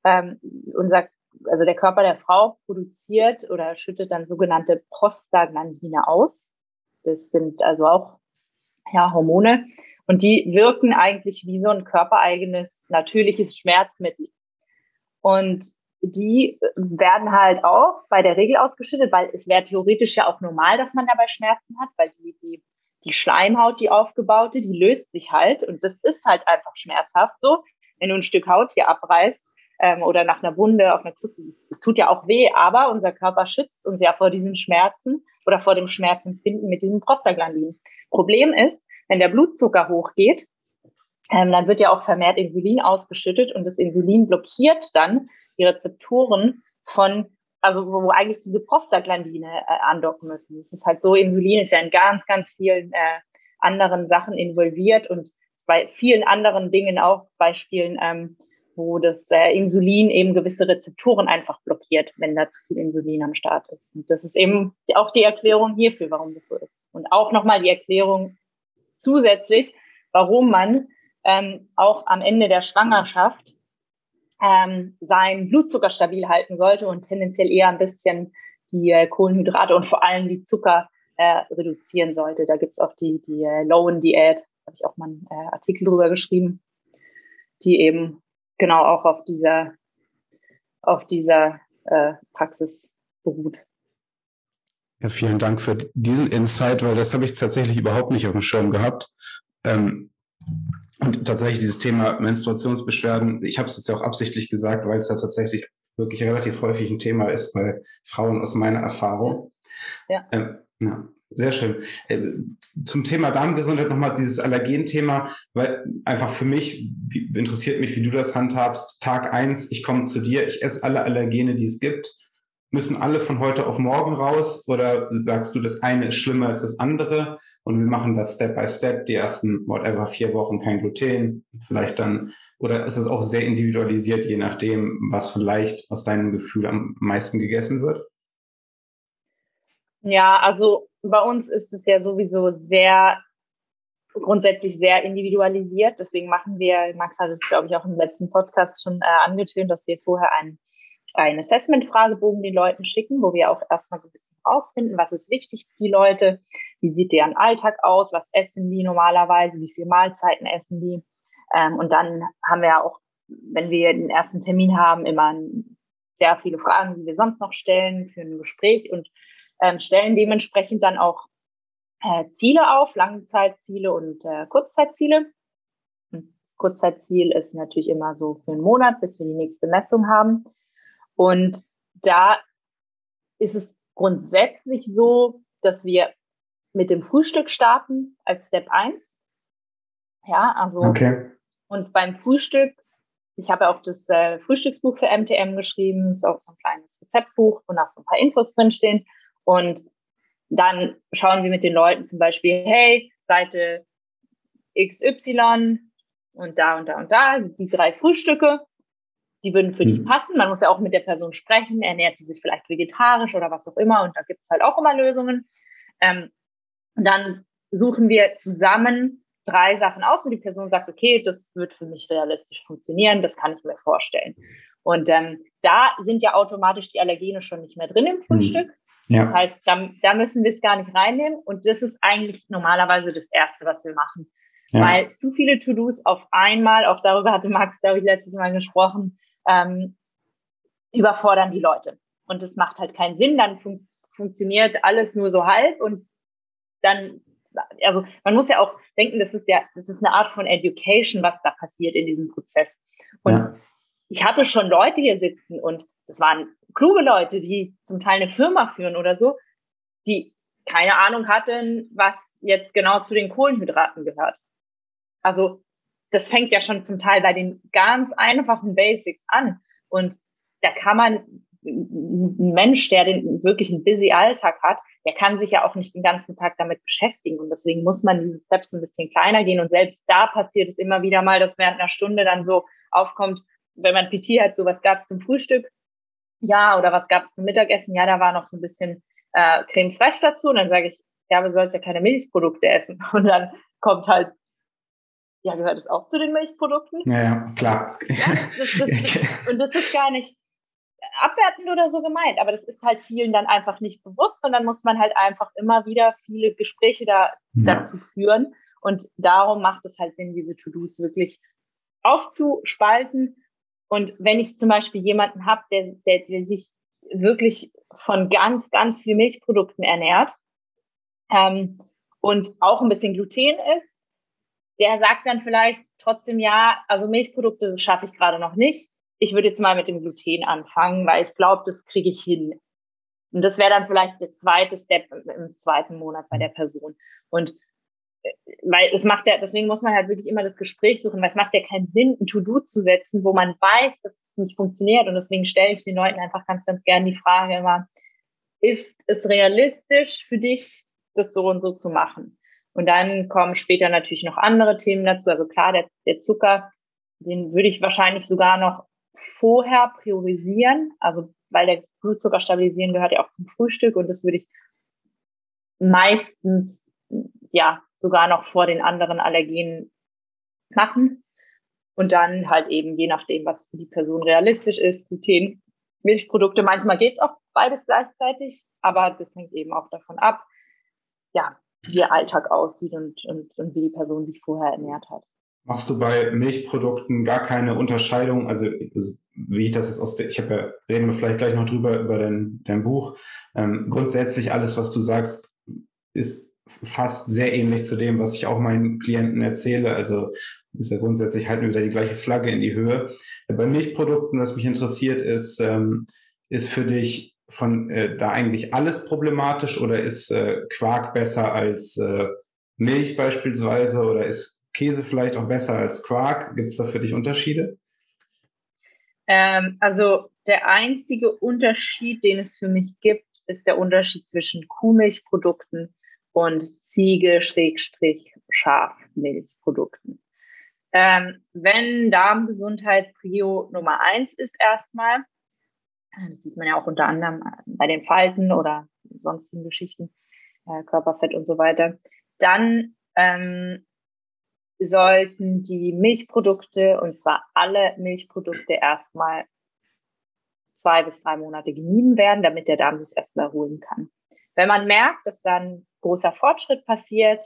ähm, unser, also der Körper der Frau produziert oder schüttet dann sogenannte Prostaglandine aus. Das sind also auch ja, Hormone. Und die wirken eigentlich wie so ein körpereigenes, natürliches Schmerzmittel. Und die werden halt auch bei der Regel ausgeschüttet, weil es wäre theoretisch ja auch normal, dass man dabei Schmerzen hat, weil die, die, die Schleimhaut, die aufgebaute, die löst sich halt. Und das ist halt einfach schmerzhaft so. Wenn du ein Stück Haut hier abreißt, ähm, oder nach einer Wunde auf einer Kruste. Das, tut ja auch weh, aber unser Körper schützt uns ja vor diesen Schmerzen oder vor dem Schmerzempfinden mit diesem Prostaglandin. Problem ist, wenn der Blutzucker hochgeht, ähm, dann wird ja auch vermehrt Insulin ausgeschüttet und das Insulin blockiert dann die Rezeptoren von, also wo, wo eigentlich diese Prostaglandine äh, andocken müssen. Es ist halt so, Insulin ist ja in ganz, ganz vielen äh, anderen Sachen involviert und bei vielen anderen Dingen auch Beispielen ähm, wo das äh, Insulin eben gewisse Rezeptoren einfach blockiert, wenn da zu viel Insulin am Start ist. Und das ist eben auch die Erklärung hierfür, warum das so ist. Und auch nochmal die Erklärung zusätzlich, warum man ähm, auch am Ende der Schwangerschaft ähm, seinen Blutzucker stabil halten sollte und tendenziell eher ein bisschen die äh, Kohlenhydrate und vor allem die Zucker äh, reduzieren sollte. Da gibt's auch die, die äh, Lowen-Diät, habe ich auch mal einen äh, Artikel drüber geschrieben, die eben genau auch auf dieser, auf dieser äh, Praxis beruht. Ja, vielen Dank für diesen Insight, weil das habe ich tatsächlich überhaupt nicht auf dem Schirm gehabt. Ähm, und tatsächlich dieses Thema Menstruationsbeschwerden, ich habe es jetzt ja auch absichtlich gesagt, weil es ja tatsächlich wirklich relativ häufig ein Thema ist bei Frauen aus meiner Erfahrung. Ja. Ähm, ja. Sehr schön. Äh, zum Thema Darmgesundheit nochmal dieses Allergenthema, weil einfach für mich interessiert mich, wie du das handhabst. Tag eins, ich komme zu dir, ich esse alle Allergene, die es gibt. Müssen alle von heute auf morgen raus oder sagst du, das eine ist schlimmer als das andere und wir machen das Step by Step, die ersten, whatever, vier Wochen kein Gluten, vielleicht dann, oder ist es auch sehr individualisiert, je nachdem, was vielleicht aus deinem Gefühl am meisten gegessen wird? Ja, also bei uns ist es ja sowieso sehr grundsätzlich sehr individualisiert. Deswegen machen wir, Max hat es, glaube ich, auch im letzten Podcast schon äh, angetönt, dass wir vorher einen, einen Assessment-Fragebogen den Leuten schicken, wo wir auch erstmal so ein bisschen rausfinden, was ist wichtig für die Leute, wie sieht deren Alltag aus, was essen die normalerweise, wie viele Mahlzeiten essen die. Ähm, und dann haben wir auch, wenn wir den ersten Termin haben, immer sehr viele Fragen, die wir sonst noch stellen für ein Gespräch und ähm, stellen dementsprechend dann auch äh, Ziele auf, Langzeitziele und äh, Kurzzeitziele. Das Kurzzeitziel ist natürlich immer so für einen Monat, bis wir die nächste Messung haben. Und da ist es grundsätzlich so, dass wir mit dem Frühstück starten als Step 1. Ja, also okay. und beim Frühstück, ich habe auch das äh, Frühstücksbuch für MTM geschrieben, ist auch so ein kleines Rezeptbuch, wo noch so ein paar Infos drinstehen. Und dann schauen wir mit den Leuten zum Beispiel, hey, Seite XY und da und da und da, die drei Frühstücke, die würden für mhm. dich passen. Man muss ja auch mit der Person sprechen, ernährt die sich vielleicht vegetarisch oder was auch immer und da gibt es halt auch immer Lösungen. Ähm, und dann suchen wir zusammen drei Sachen aus, wo die Person sagt, okay, das wird für mich realistisch funktionieren, das kann ich mir vorstellen. Und ähm, da sind ja automatisch die Allergene schon nicht mehr drin im mhm. Frühstück. Mhm. Ja. Das heißt, da, da müssen wir es gar nicht reinnehmen. Und das ist eigentlich normalerweise das Erste, was wir machen. Ja. Weil zu viele To-Dos auf einmal, auch darüber hatte Max, glaube ich, letztes Mal gesprochen, ähm, überfordern die Leute. Und das macht halt keinen Sinn. Dann fun funktioniert alles nur so halb und dann, also man muss ja auch denken, das ist ja, das ist eine Art von Education, was da passiert in diesem Prozess. Und ja. ich hatte schon Leute hier sitzen und das waren kluge Leute, die zum Teil eine Firma führen oder so, die keine Ahnung hatten, was jetzt genau zu den Kohlenhydraten gehört. Also das fängt ja schon zum Teil bei den ganz einfachen Basics an. Und da kann man, ein Mensch, der den wirklich einen busy Alltag hat, der kann sich ja auch nicht den ganzen Tag damit beschäftigen. Und deswegen muss man diese Steps ein bisschen kleiner gehen. Und selbst da passiert es immer wieder mal, dass während einer Stunde dann so aufkommt, wenn man PT hat, so was gab es zum Frühstück, ja, oder was gab es zum Mittagessen? Ja, da war noch so ein bisschen äh, Creme fraiche dazu. Und dann sage ich, ja, aber du sollst ja keine Milchprodukte essen. Und dann kommt halt, ja, gehört es auch zu den Milchprodukten? Ja, ja klar. Ja, das, das, das, und das ist gar nicht abwertend oder so gemeint, aber das ist halt vielen dann einfach nicht bewusst und dann muss man halt einfach immer wieder viele Gespräche da, ja. dazu führen. Und darum macht es halt Sinn, diese To-Dos wirklich aufzuspalten und wenn ich zum Beispiel jemanden habe, der, der, der sich wirklich von ganz, ganz viel Milchprodukten ernährt ähm, und auch ein bisschen Gluten isst, der sagt dann vielleicht trotzdem, ja, also Milchprodukte, schaffe ich gerade noch nicht. Ich würde jetzt mal mit dem Gluten anfangen, weil ich glaube, das kriege ich hin. Und das wäre dann vielleicht der zweite Step im zweiten Monat bei der Person. Und weil es macht ja, deswegen muss man halt wirklich immer das Gespräch suchen, weil es macht ja keinen Sinn, ein To-Do zu setzen, wo man weiß, dass es nicht funktioniert. Und deswegen stelle ich den Leuten einfach ganz, ganz gerne die Frage immer, ist es realistisch für dich, das so und so zu machen? Und dann kommen später natürlich noch andere Themen dazu. Also klar, der, der Zucker, den würde ich wahrscheinlich sogar noch vorher priorisieren. Also weil der Blutzucker stabilisieren gehört ja auch zum Frühstück und das würde ich meistens ja sogar noch vor den anderen Allergenen machen. Und dann halt eben, je nachdem, was für die Person realistisch ist, Gluten, Milchprodukte. Manchmal geht es auch beides gleichzeitig, aber das hängt eben auch davon ab, ja, wie der Alltag aussieht und, und, und wie die Person sich vorher ernährt hat. Machst du bei Milchprodukten gar keine Unterscheidung? Also, wie ich das jetzt aus der, ich habe ja, reden wir vielleicht gleich noch drüber, über dein, dein Buch. Ähm, grundsätzlich alles, was du sagst, ist fast sehr ähnlich zu dem, was ich auch meinen Klienten erzähle. Also ist ja grundsätzlich halten wir wieder die gleiche Flagge in die Höhe. Bei Milchprodukten, was mich interessiert, ist, ähm, ist für dich von äh, da eigentlich alles problematisch oder ist äh, Quark besser als äh, Milch beispielsweise oder ist Käse vielleicht auch besser als Quark? Gibt es da für dich Unterschiede? Ähm, also der einzige Unterschied, den es für mich gibt, ist der Unterschied zwischen Kuhmilchprodukten und Ziege-Schafmilchprodukten. Ähm, wenn Darmgesundheit Prio Nummer eins ist erstmal, das sieht man ja auch unter anderem bei den Falten oder sonstigen Geschichten, äh, Körperfett und so weiter, dann ähm, sollten die Milchprodukte, und zwar alle Milchprodukte, erstmal zwei bis drei Monate gemieden werden, damit der Darm sich erstmal erholen kann. Wenn man merkt, dass dann großer Fortschritt passiert,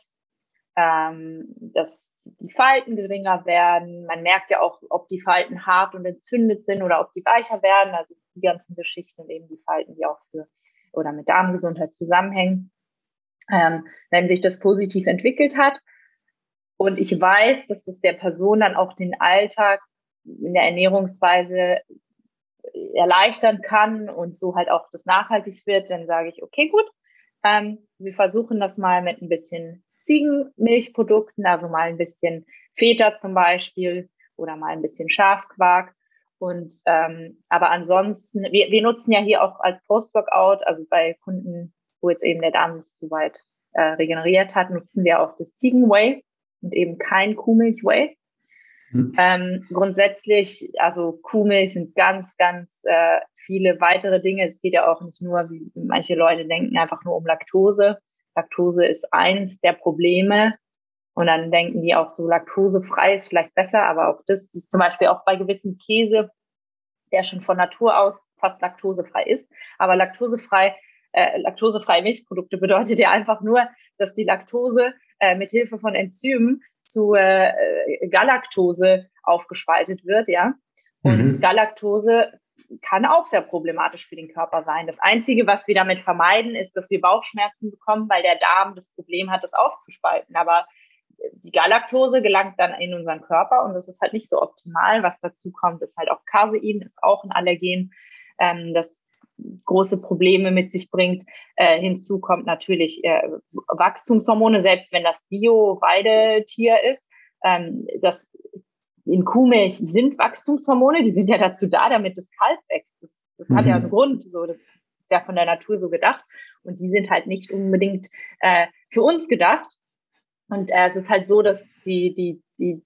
ähm, dass die Falten geringer werden, man merkt ja auch, ob die Falten hart und entzündet sind oder ob die weicher werden, also die ganzen Geschichten und eben die Falten, die auch für oder mit Darmgesundheit zusammenhängen. Ähm, wenn sich das positiv entwickelt hat, und ich weiß, dass es der Person dann auch den Alltag in der Ernährungsweise erleichtern kann und so halt auch das nachhaltig wird, dann sage ich, okay, gut, ähm, wir versuchen das mal mit ein bisschen Ziegenmilchprodukten, also mal ein bisschen Feta zum Beispiel oder mal ein bisschen Schafquark. Und ähm, aber ansonsten, wir, wir nutzen ja hier auch als Post-Workout, also bei Kunden, wo jetzt eben der Darm sich soweit äh, regeneriert hat, nutzen wir auch das Ziegenwhey und eben kein Kuhmilch-Whey. Mhm. Ähm, grundsätzlich, also Kuhmilch sind ganz, ganz äh, viele weitere Dinge. Es geht ja auch nicht nur, wie manche Leute denken, einfach nur um Laktose. Laktose ist eins der Probleme. Und dann denken die auch so, laktosefrei ist vielleicht besser, aber auch das ist zum Beispiel auch bei gewissem Käse, der schon von Natur aus fast laktosefrei ist. Aber laktosefrei, äh, laktosefreie Milchprodukte bedeutet ja einfach nur, dass die Laktose äh, mit Hilfe von Enzymen zu äh, Galaktose aufgespaltet wird, ja. Und mhm. Galaktose kann auch sehr problematisch für den Körper sein. Das Einzige, was wir damit vermeiden, ist, dass wir Bauchschmerzen bekommen, weil der Darm das Problem hat, das aufzuspalten. Aber die Galaktose gelangt dann in unseren Körper und das ist halt nicht so optimal. Was dazu kommt, ist halt auch Casein, ist auch ein Allergen. Ähm, das große Probleme mit sich bringt. Äh, hinzu kommt natürlich äh, Wachstumshormone, selbst wenn das Bio-Weidetier ist. Ähm, das in Kuhmilch sind Wachstumshormone, die sind ja dazu da, damit das Kalb wächst. Das, das mhm. hat ja mhm. einen Grund, so das ist ja von der Natur so gedacht und die sind halt nicht unbedingt äh, für uns gedacht. Und äh, es ist halt so, dass die die die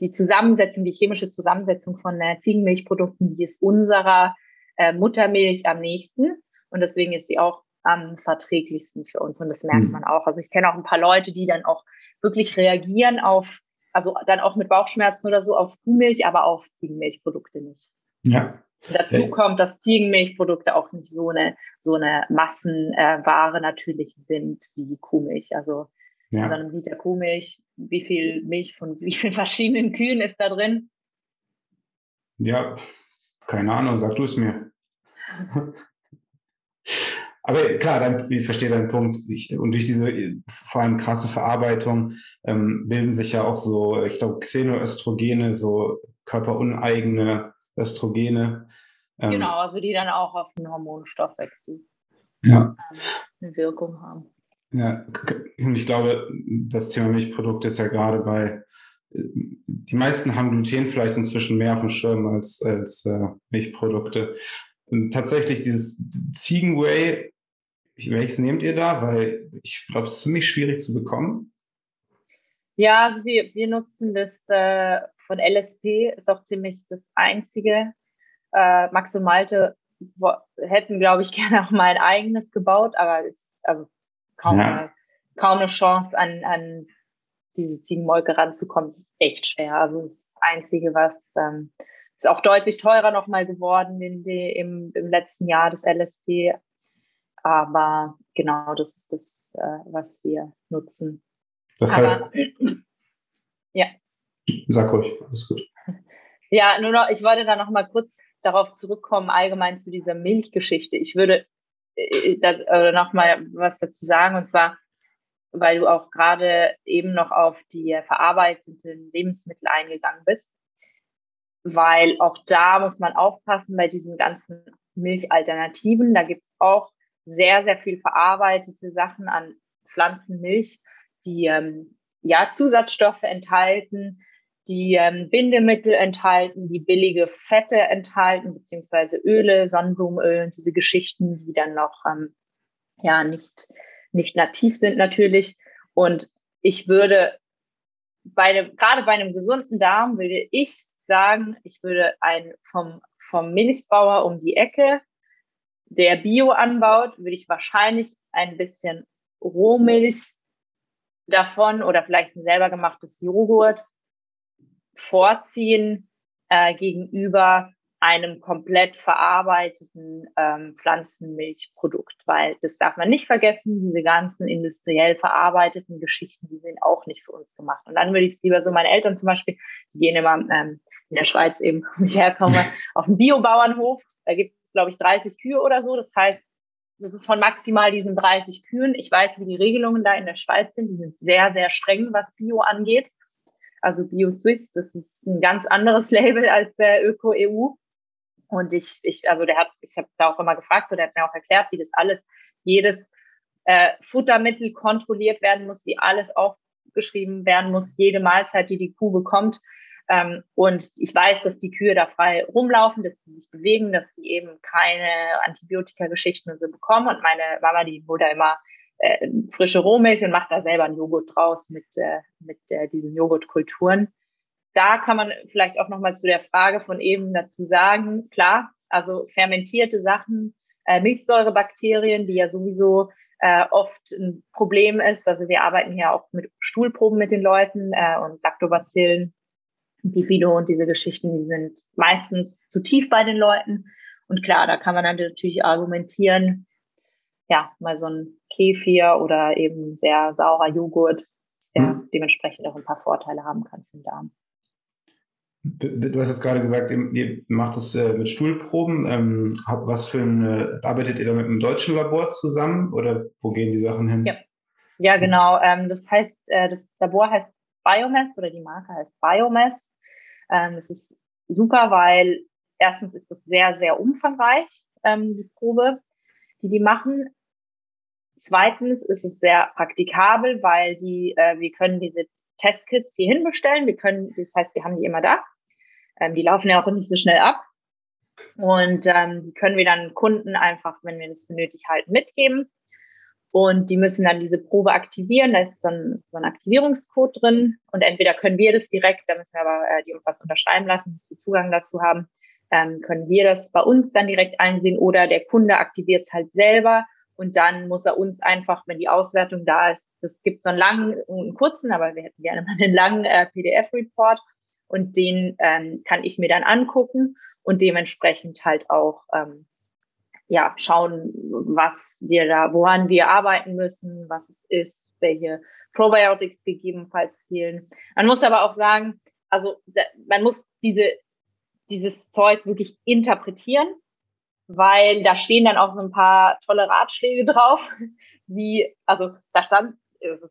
die Zusammensetzung, die chemische Zusammensetzung von äh, Ziegenmilchprodukten, die ist unserer äh, Muttermilch am nächsten und deswegen ist sie auch am verträglichsten für uns und das merkt mhm. man auch. Also ich kenne auch ein paar Leute, die dann auch wirklich reagieren auf, also dann auch mit Bauchschmerzen oder so auf Kuhmilch, aber auf Ziegenmilchprodukte nicht. Ja. Und dazu hey. kommt, dass Ziegenmilchprodukte auch nicht so eine so eine Massenware äh, natürlich sind wie Kuhmilch. Also ja. in so einem Liter Kuhmilch, wie viel Milch von wie vielen verschiedenen Kühen ist da drin? Ja, keine Ahnung, sag du es mir. Aber klar, dann, ich verstehe deinen Punkt. Ich, und durch diese vor allem krasse Verarbeitung ähm, bilden sich ja auch so, ich glaube, Xenoöstrogene, so körperuneigene Östrogene. Ähm, genau, also die dann auch auf den Hormonstoffwechsel ja. ähm, eine Wirkung haben. Ja, und ich glaube, das Thema Milchprodukt ist ja gerade bei die meisten haben Gluten vielleicht inzwischen mehr auf dem Schirm als, als äh, Milchprodukte. Und tatsächlich dieses Ziegenwhey, welches nehmt ihr da? Weil ich glaube, es ist ziemlich schwierig zu bekommen. Ja, also wir, wir nutzen das äh, von LSP, ist auch ziemlich das einzige. Äh, Max und Malte hätten, glaube ich, gerne auch mal ein eigenes gebaut, aber es ist also kaum, ja. eine, kaum eine Chance an, an diese Ziegenmolke ranzukommen, ist echt schwer. Also das Einzige, was ähm, ist auch deutlich teurer nochmal geworden in die, im, im letzten Jahr des LSP. Aber genau, das ist das, äh, was wir nutzen. Das Aber, heißt, ja. Sag ruhig, alles gut. Ja, nur noch, ich wollte da noch mal kurz darauf zurückkommen, allgemein zu dieser Milchgeschichte. Ich würde äh, da, äh, noch mal was dazu sagen, und zwar, weil du auch gerade eben noch auf die verarbeiteten Lebensmittel eingegangen bist. Weil auch da muss man aufpassen bei diesen ganzen Milchalternativen. Da gibt es auch sehr, sehr viel verarbeitete Sachen an Pflanzenmilch, die ähm, ja Zusatzstoffe enthalten, die ähm, Bindemittel enthalten, die billige Fette enthalten, beziehungsweise Öle, Sonnenblumenöl und diese Geschichten, die dann noch ähm, ja nicht, nicht nativ sind natürlich. Und ich würde bei einem, gerade bei einem gesunden Darm würde ich sagen, ich würde ein vom, vom Milchbauer um die Ecke, der Bio anbaut, würde ich wahrscheinlich ein bisschen Rohmilch davon oder vielleicht ein selber gemachtes Joghurt vorziehen äh, gegenüber einem komplett verarbeiteten ähm, Pflanzenmilchprodukt, weil das darf man nicht vergessen, diese ganzen industriell verarbeiteten Geschichten, die sind auch nicht für uns gemacht. Und dann würde ich es lieber so, meine Eltern zum Beispiel, die gehen immer ähm, in der Schweiz eben, wo ich herkomme, auf dem Biobauernhof, da gibt es, glaube ich, 30 Kühe oder so, das heißt, das ist von maximal diesen 30 Kühen. Ich weiß, wie die Regelungen da in der Schweiz sind. Die sind sehr, sehr streng, was Bio angeht. Also Bio Swiss, das ist ein ganz anderes Label als der Öko EU. Und ich, ich, also der hat, ich habe da auch immer gefragt, so der hat mir auch erklärt, wie das alles, jedes äh, Futtermittel kontrolliert werden muss, wie alles aufgeschrieben werden muss, jede Mahlzeit, die die Kuh bekommt. Ähm, und ich weiß, dass die Kühe da frei rumlaufen, dass sie sich bewegen, dass sie eben keine Antibiotika-Geschichten und so bekommen. Und meine Mama, die holt da immer äh, frische Rohmilch und macht da selber einen Joghurt draus mit, äh, mit äh, diesen Joghurtkulturen da kann man vielleicht auch nochmal zu der Frage von eben dazu sagen, klar, also fermentierte Sachen, äh, Milchsäurebakterien, die ja sowieso äh, oft ein Problem ist. Also wir arbeiten hier auch mit Stuhlproben mit den Leuten äh, und Lactobacillen, Bifido und diese Geschichten, die sind meistens zu tief bei den Leuten. Und klar, da kann man dann natürlich argumentieren, ja, mal so ein Kefir oder eben sehr saurer Joghurt, der hm. dementsprechend auch ein paar Vorteile haben kann für den Darm. Du hast jetzt gerade gesagt, ihr macht es äh, mit Stuhlproben. Ähm, was für ein, arbeitet ihr da mit einem deutschen Labor zusammen oder wo gehen die Sachen hin? Ja, ja genau. Ähm, das heißt, äh, das Labor heißt Biomess oder die Marke heißt Biomess. Ähm, das ist super, weil erstens ist das sehr, sehr umfangreich, die Probe, die die machen. Zweitens ist es sehr praktikabel, weil die, äh, wir können diese Testkits hier hinbestellen. Wir können, das heißt, wir haben die immer da. Ähm, die laufen ja auch nicht so schnell ab. Und ähm, die können wir dann Kunden einfach, wenn wir das benötigt halten, mitgeben. Und die müssen dann diese Probe aktivieren. Da ist so ein, ist so ein Aktivierungscode drin. Und entweder können wir das direkt, da müssen wir aber äh, die was unterschreiben lassen, dass wir Zugang dazu haben. Ähm, können wir das bei uns dann direkt einsehen oder der Kunde aktiviert es halt selber und dann muss er uns einfach, wenn die Auswertung da ist, das gibt so einen langen einen kurzen, aber wir hätten gerne mal einen langen äh, PDF-Report und den ähm, kann ich mir dann angucken und dementsprechend halt auch ähm, ja schauen, was wir da, woran wir arbeiten müssen, was es ist, welche Probiotics gegebenenfalls fehlen. Man muss aber auch sagen, also da, man muss diese dieses Zeug wirklich interpretieren, weil da stehen dann auch so ein paar tolle Ratschläge drauf, wie also da stand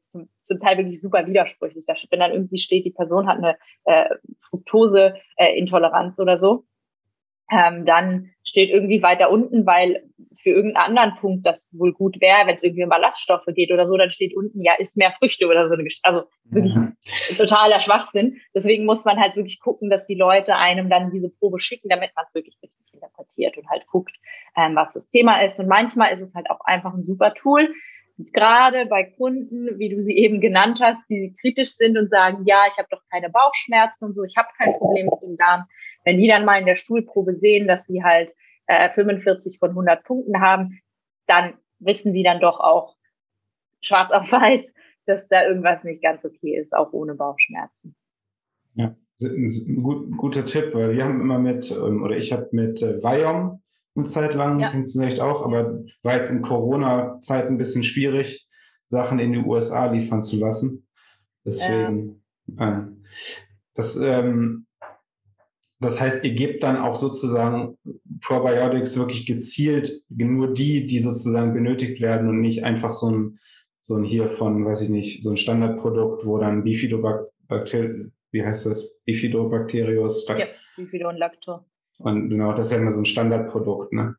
zum, zum Teil wirklich super widersprüchlich. Da, wenn dann irgendwie steht, die Person hat eine äh, Fructoseintoleranz oder so, ähm, dann steht irgendwie weiter unten, weil für irgendeinen anderen Punkt das wohl gut wäre, wenn es irgendwie um Ballaststoffe geht oder so, dann steht unten, ja, isst mehr Früchte oder so. Eine also wirklich mhm. totaler Schwachsinn. Deswegen muss man halt wirklich gucken, dass die Leute einem dann diese Probe schicken, damit man es wirklich richtig interpretiert und halt guckt, ähm, was das Thema ist. Und manchmal ist es halt auch einfach ein super Tool gerade bei Kunden, wie du sie eben genannt hast, die kritisch sind und sagen, ja, ich habe doch keine Bauchschmerzen und so, ich habe kein Problem mit dem Darm. Wenn die dann mal in der Stuhlprobe sehen, dass sie halt äh, 45 von 100 Punkten haben, dann wissen sie dann doch auch schwarz auf weiß, dass da irgendwas nicht ganz okay ist, auch ohne Bauchschmerzen. Ja, ein gut, guter Tipp, weil wir haben immer mit, ähm, oder ich habe mit äh, Viom eine Zeit lang, ja. kennst du vielleicht auch, aber war jetzt in Corona-Zeit ein bisschen schwierig, Sachen in die USA liefern zu lassen. Deswegen, ja. äh, das, ähm, das heißt, ihr gebt dann auch sozusagen Probiotics wirklich gezielt nur die, die sozusagen benötigt werden und nicht einfach so ein, so ein hier von, weiß ich nicht, so ein Standardprodukt, wo dann Bifidobakterien, wie heißt das? Bifidobacterius? Ja, Bifido und Lacto. Und genau, das ist ja immer so ein Standardprodukt, ne?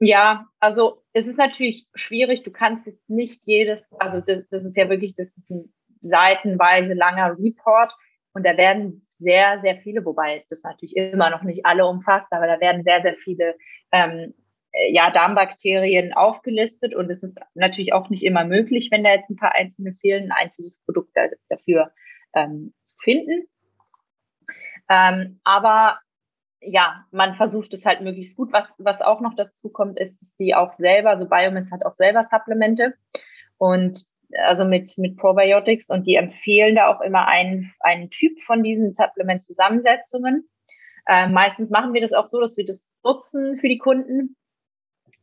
Ja, also es ist natürlich schwierig. Du kannst jetzt nicht jedes, also das, das ist ja wirklich, das ist ein seitenweise langer Report und da werden sehr, sehr viele, wobei das natürlich immer noch nicht alle umfasst, aber da werden sehr, sehr viele ähm, ja, Darmbakterien aufgelistet und es ist natürlich auch nicht immer möglich, wenn da jetzt ein paar einzelne fehlen, ein einzelnes Produkt da, dafür ähm, zu finden. Ähm, aber ja, man versucht es halt möglichst gut. Was, was auch noch dazu kommt, ist, dass die auch selber, so Biomis hat auch selber Supplemente und also mit, mit Probiotics und die empfehlen da auch immer einen, einen Typ von diesen Supplement-Zusammensetzungen. Äh, meistens machen wir das auch so, dass wir das nutzen für die Kunden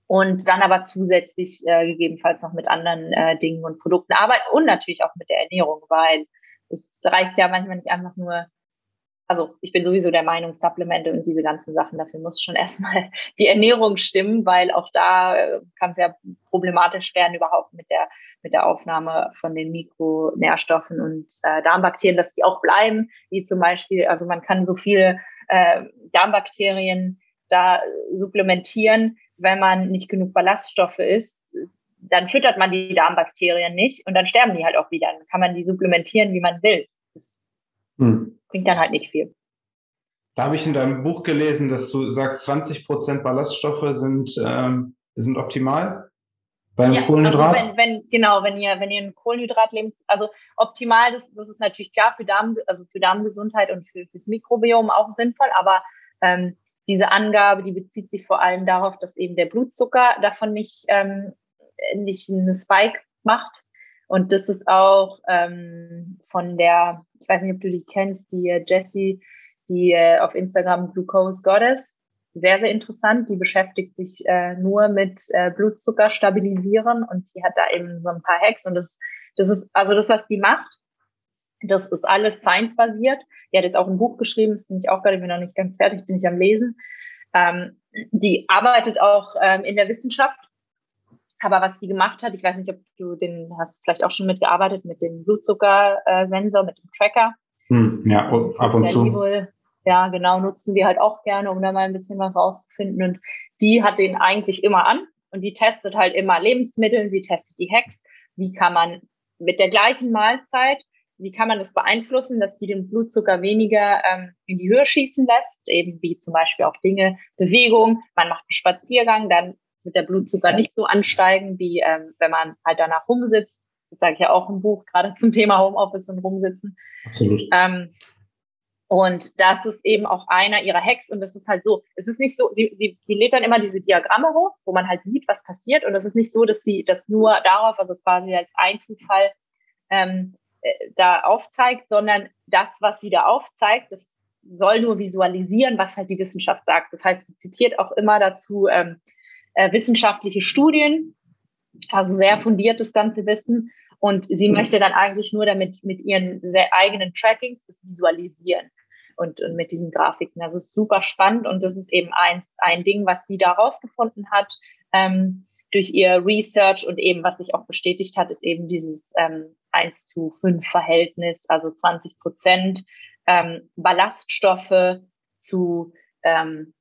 und dann aber zusätzlich äh, gegebenenfalls noch mit anderen äh, Dingen und Produkten arbeiten und natürlich auch mit der Ernährung, weil es reicht ja manchmal nicht einfach nur also ich bin sowieso der Meinung, Supplemente und diese ganzen Sachen, dafür muss schon erstmal die Ernährung stimmen, weil auch da äh, kann es ja problematisch werden überhaupt mit der, mit der Aufnahme von den Mikronährstoffen und äh, Darmbakterien, dass die auch bleiben, wie zum Beispiel, also man kann so viele äh, Darmbakterien da supplementieren, wenn man nicht genug Ballaststoffe isst, dann füttert man die Darmbakterien nicht und dann sterben die halt auch wieder. Dann kann man die supplementieren, wie man will. Das hm bringt dann halt nicht viel. Da habe ich in deinem Buch gelesen, dass du sagst, 20 Prozent Ballaststoffe sind, ähm, sind optimal beim ja, Kohlenhydrat. Also wenn, wenn, genau, wenn ihr, wenn ihr ein Kohlenhydrat lebt, also optimal, das, das ist natürlich klar für Darm, also für Darmgesundheit und für, fürs Mikrobiom auch sinnvoll, aber ähm, diese Angabe, die bezieht sich vor allem darauf, dass eben der Blutzucker davon nicht, ähm, nicht einen Spike macht. Und das ist auch ähm, von der ich weiß nicht, ob du die kennst, die äh, Jessie, die äh, auf Instagram Glucose Goddess. Sehr, sehr interessant. Die beschäftigt sich äh, nur mit Blutzucker stabilisieren und die hat da eben so ein paar Hacks und das, das ist, also das, was die macht, das ist alles science-basiert. Die hat jetzt auch ein Buch geschrieben, das bin ich auch gerade, bin noch nicht ganz fertig, bin ich am Lesen. Ähm, die arbeitet auch ähm, in der Wissenschaft aber was sie gemacht hat, ich weiß nicht, ob du den hast vielleicht auch schon mitgearbeitet mit dem Blutzuckersensor, mit dem Tracker. Hm, ja, ab und zu. Wohl, ja, genau, nutzen wir halt auch gerne, um da mal ein bisschen was rauszufinden. Und die hat den eigentlich immer an und die testet halt immer Lebensmittel, sie testet die Hacks. Wie kann man mit der gleichen Mahlzeit, wie kann man das beeinflussen, dass die den Blutzucker weniger ähm, in die Höhe schießen lässt, eben wie zum Beispiel auch Dinge, Bewegung, man macht einen Spaziergang, dann mit der Blutzucker nicht so ansteigen, wie ähm, wenn man halt danach rumsitzt. Das sage ich ja auch im Buch, gerade zum Thema Homeoffice und rumsitzen. Absolut. Ähm, und das ist eben auch einer ihrer Hacks. Und das ist halt so, es ist nicht so, sie, sie, sie lädt dann immer diese Diagramme hoch, wo man halt sieht, was passiert. Und es ist nicht so, dass sie das nur darauf, also quasi als Einzelfall ähm, äh, da aufzeigt, sondern das, was sie da aufzeigt, das soll nur visualisieren, was halt die Wissenschaft sagt. Das heißt, sie zitiert auch immer dazu ähm, äh, wissenschaftliche Studien, also sehr fundiertes ganze Wissen. Und sie mhm. möchte dann eigentlich nur damit mit ihren sehr eigenen Trackings das visualisieren und, und mit diesen Grafiken. Also ist super spannend und das ist eben eins, ein Ding, was sie da rausgefunden hat ähm, durch ihr Research und eben, was sich auch bestätigt hat, ist eben dieses ähm, 1 zu 5 Verhältnis, also 20 Prozent ähm, Ballaststoffe zu ähm,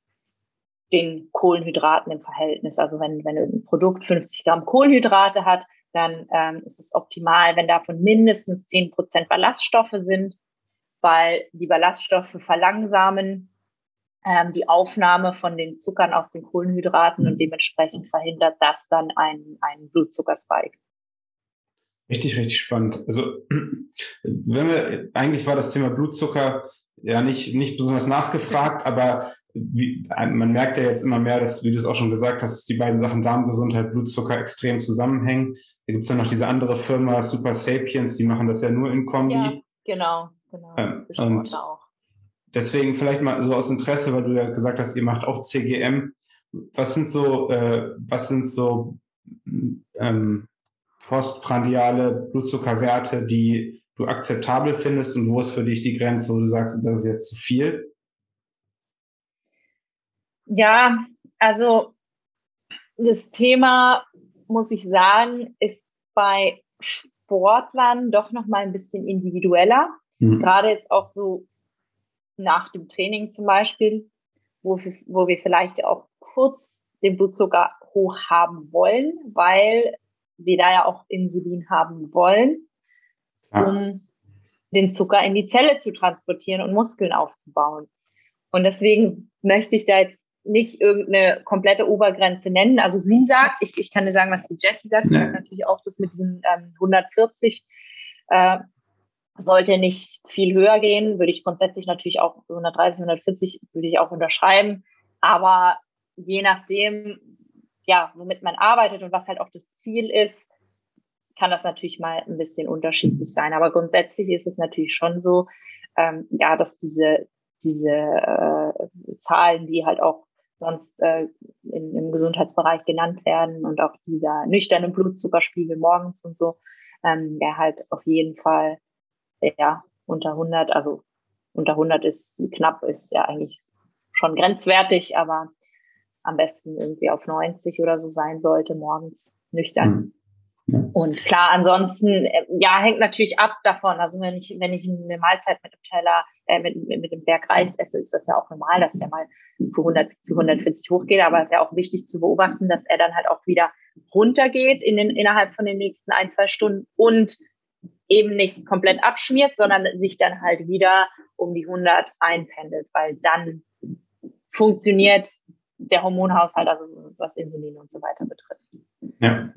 den Kohlenhydraten im Verhältnis. Also wenn, wenn ein Produkt 50 Gramm Kohlenhydrate hat, dann ähm, ist es optimal, wenn davon mindestens 10 Prozent Ballaststoffe sind, weil die Ballaststoffe verlangsamen ähm, die Aufnahme von den Zuckern aus den Kohlenhydraten und dementsprechend verhindert das dann einen, einen Blutzuckerspike. Richtig, richtig spannend. Also, wenn wir, eigentlich war das Thema Blutzucker ja nicht, nicht besonders nachgefragt, aber wie, man merkt ja jetzt immer mehr, dass, wie du es auch schon gesagt hast, dass die beiden Sachen Darmgesundheit, Blutzucker extrem zusammenhängen. Da gibt es ja noch diese andere Firma, Super Sapiens, die machen das ja nur in Kombi. Ja, genau, genau. Ähm, und auch. deswegen vielleicht mal so aus Interesse, weil du ja gesagt hast, ihr macht auch CGM. Was sind so, äh, was sind so ähm, postprandiale Blutzuckerwerte, die du akzeptabel findest und wo ist für dich die Grenze, wo du sagst, das ist jetzt zu viel? Ja, also das Thema, muss ich sagen, ist bei Sportlern doch noch mal ein bisschen individueller. Mhm. Gerade jetzt auch so nach dem Training zum Beispiel, wo wir, wo wir vielleicht auch kurz den Blutzucker hoch haben wollen, weil wir da ja auch Insulin haben wollen, um den Zucker in die Zelle zu transportieren und Muskeln aufzubauen. Und deswegen möchte ich da jetzt nicht irgendeine komplette Obergrenze nennen. Also sie sagt, ich, ich kann dir sagen, was die Jessie sagt, sie sagt natürlich auch, dass mit diesen ähm, 140 äh, sollte nicht viel höher gehen, würde ich grundsätzlich natürlich auch 130, 140 würde ich auch unterschreiben. Aber je nachdem, ja, womit man arbeitet und was halt auch das Ziel ist, kann das natürlich mal ein bisschen unterschiedlich sein. Aber grundsätzlich ist es natürlich schon so, ähm, ja, dass diese, diese äh, Zahlen, die halt auch sonst äh, in, im Gesundheitsbereich genannt werden und auch dieser nüchterne Blutzuckerspiegel morgens und so, ähm, der halt auf jeden Fall ja unter 100, also unter 100 ist knapp, ist ja eigentlich schon grenzwertig, aber am besten irgendwie auf 90 oder so sein sollte morgens nüchtern. Und klar, ansonsten, äh, ja, hängt natürlich ab davon. Also wenn ich, wenn ich eine Mahlzeit mit einem Teller, äh, mit, mit dem Berg Reis esse, ist das ja auch normal, dass der mal für 100 zu 140 hochgeht. Aber es ist ja auch wichtig zu beobachten, dass er dann halt auch wieder runtergeht in den, innerhalb von den nächsten ein, zwei Stunden und eben nicht komplett abschmiert, sondern sich dann halt wieder um die 100 einpendelt, weil dann funktioniert der Hormonhaushalt, also was Insulin und so weiter betrifft. Ja.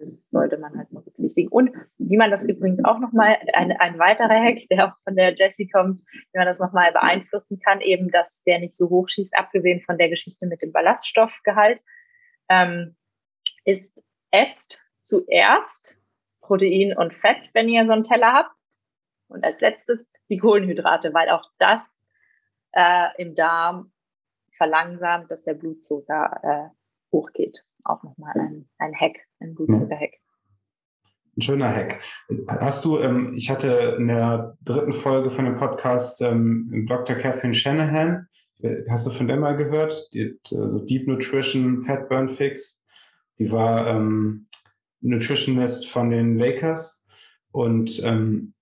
Das sollte man halt berücksichtigen. Und wie man das übrigens auch nochmal, ein, ein weiterer Hack, der auch von der Jessie kommt, wie man das nochmal beeinflussen kann, eben, dass der nicht so hoch schießt, abgesehen von der Geschichte mit dem Ballaststoffgehalt, ähm, ist, esst zuerst Protein und Fett, wenn ihr so einen Teller habt. Und als letztes die Kohlenhydrate, weil auch das äh, im Darm verlangsamt, dass der Blutzucker äh, hochgeht. Auch nochmal ein, ein Hack, ein Blutzucker-Hack. Ein schöner Hack. Hast du, ähm, ich hatte in der dritten Folge von dem Podcast ähm, Dr. Catherine Shanahan, hast du von der mal gehört? Die, also Deep Nutrition Fat Burn Fix. Die war ähm, Nutritionist von den Lakers und ähm,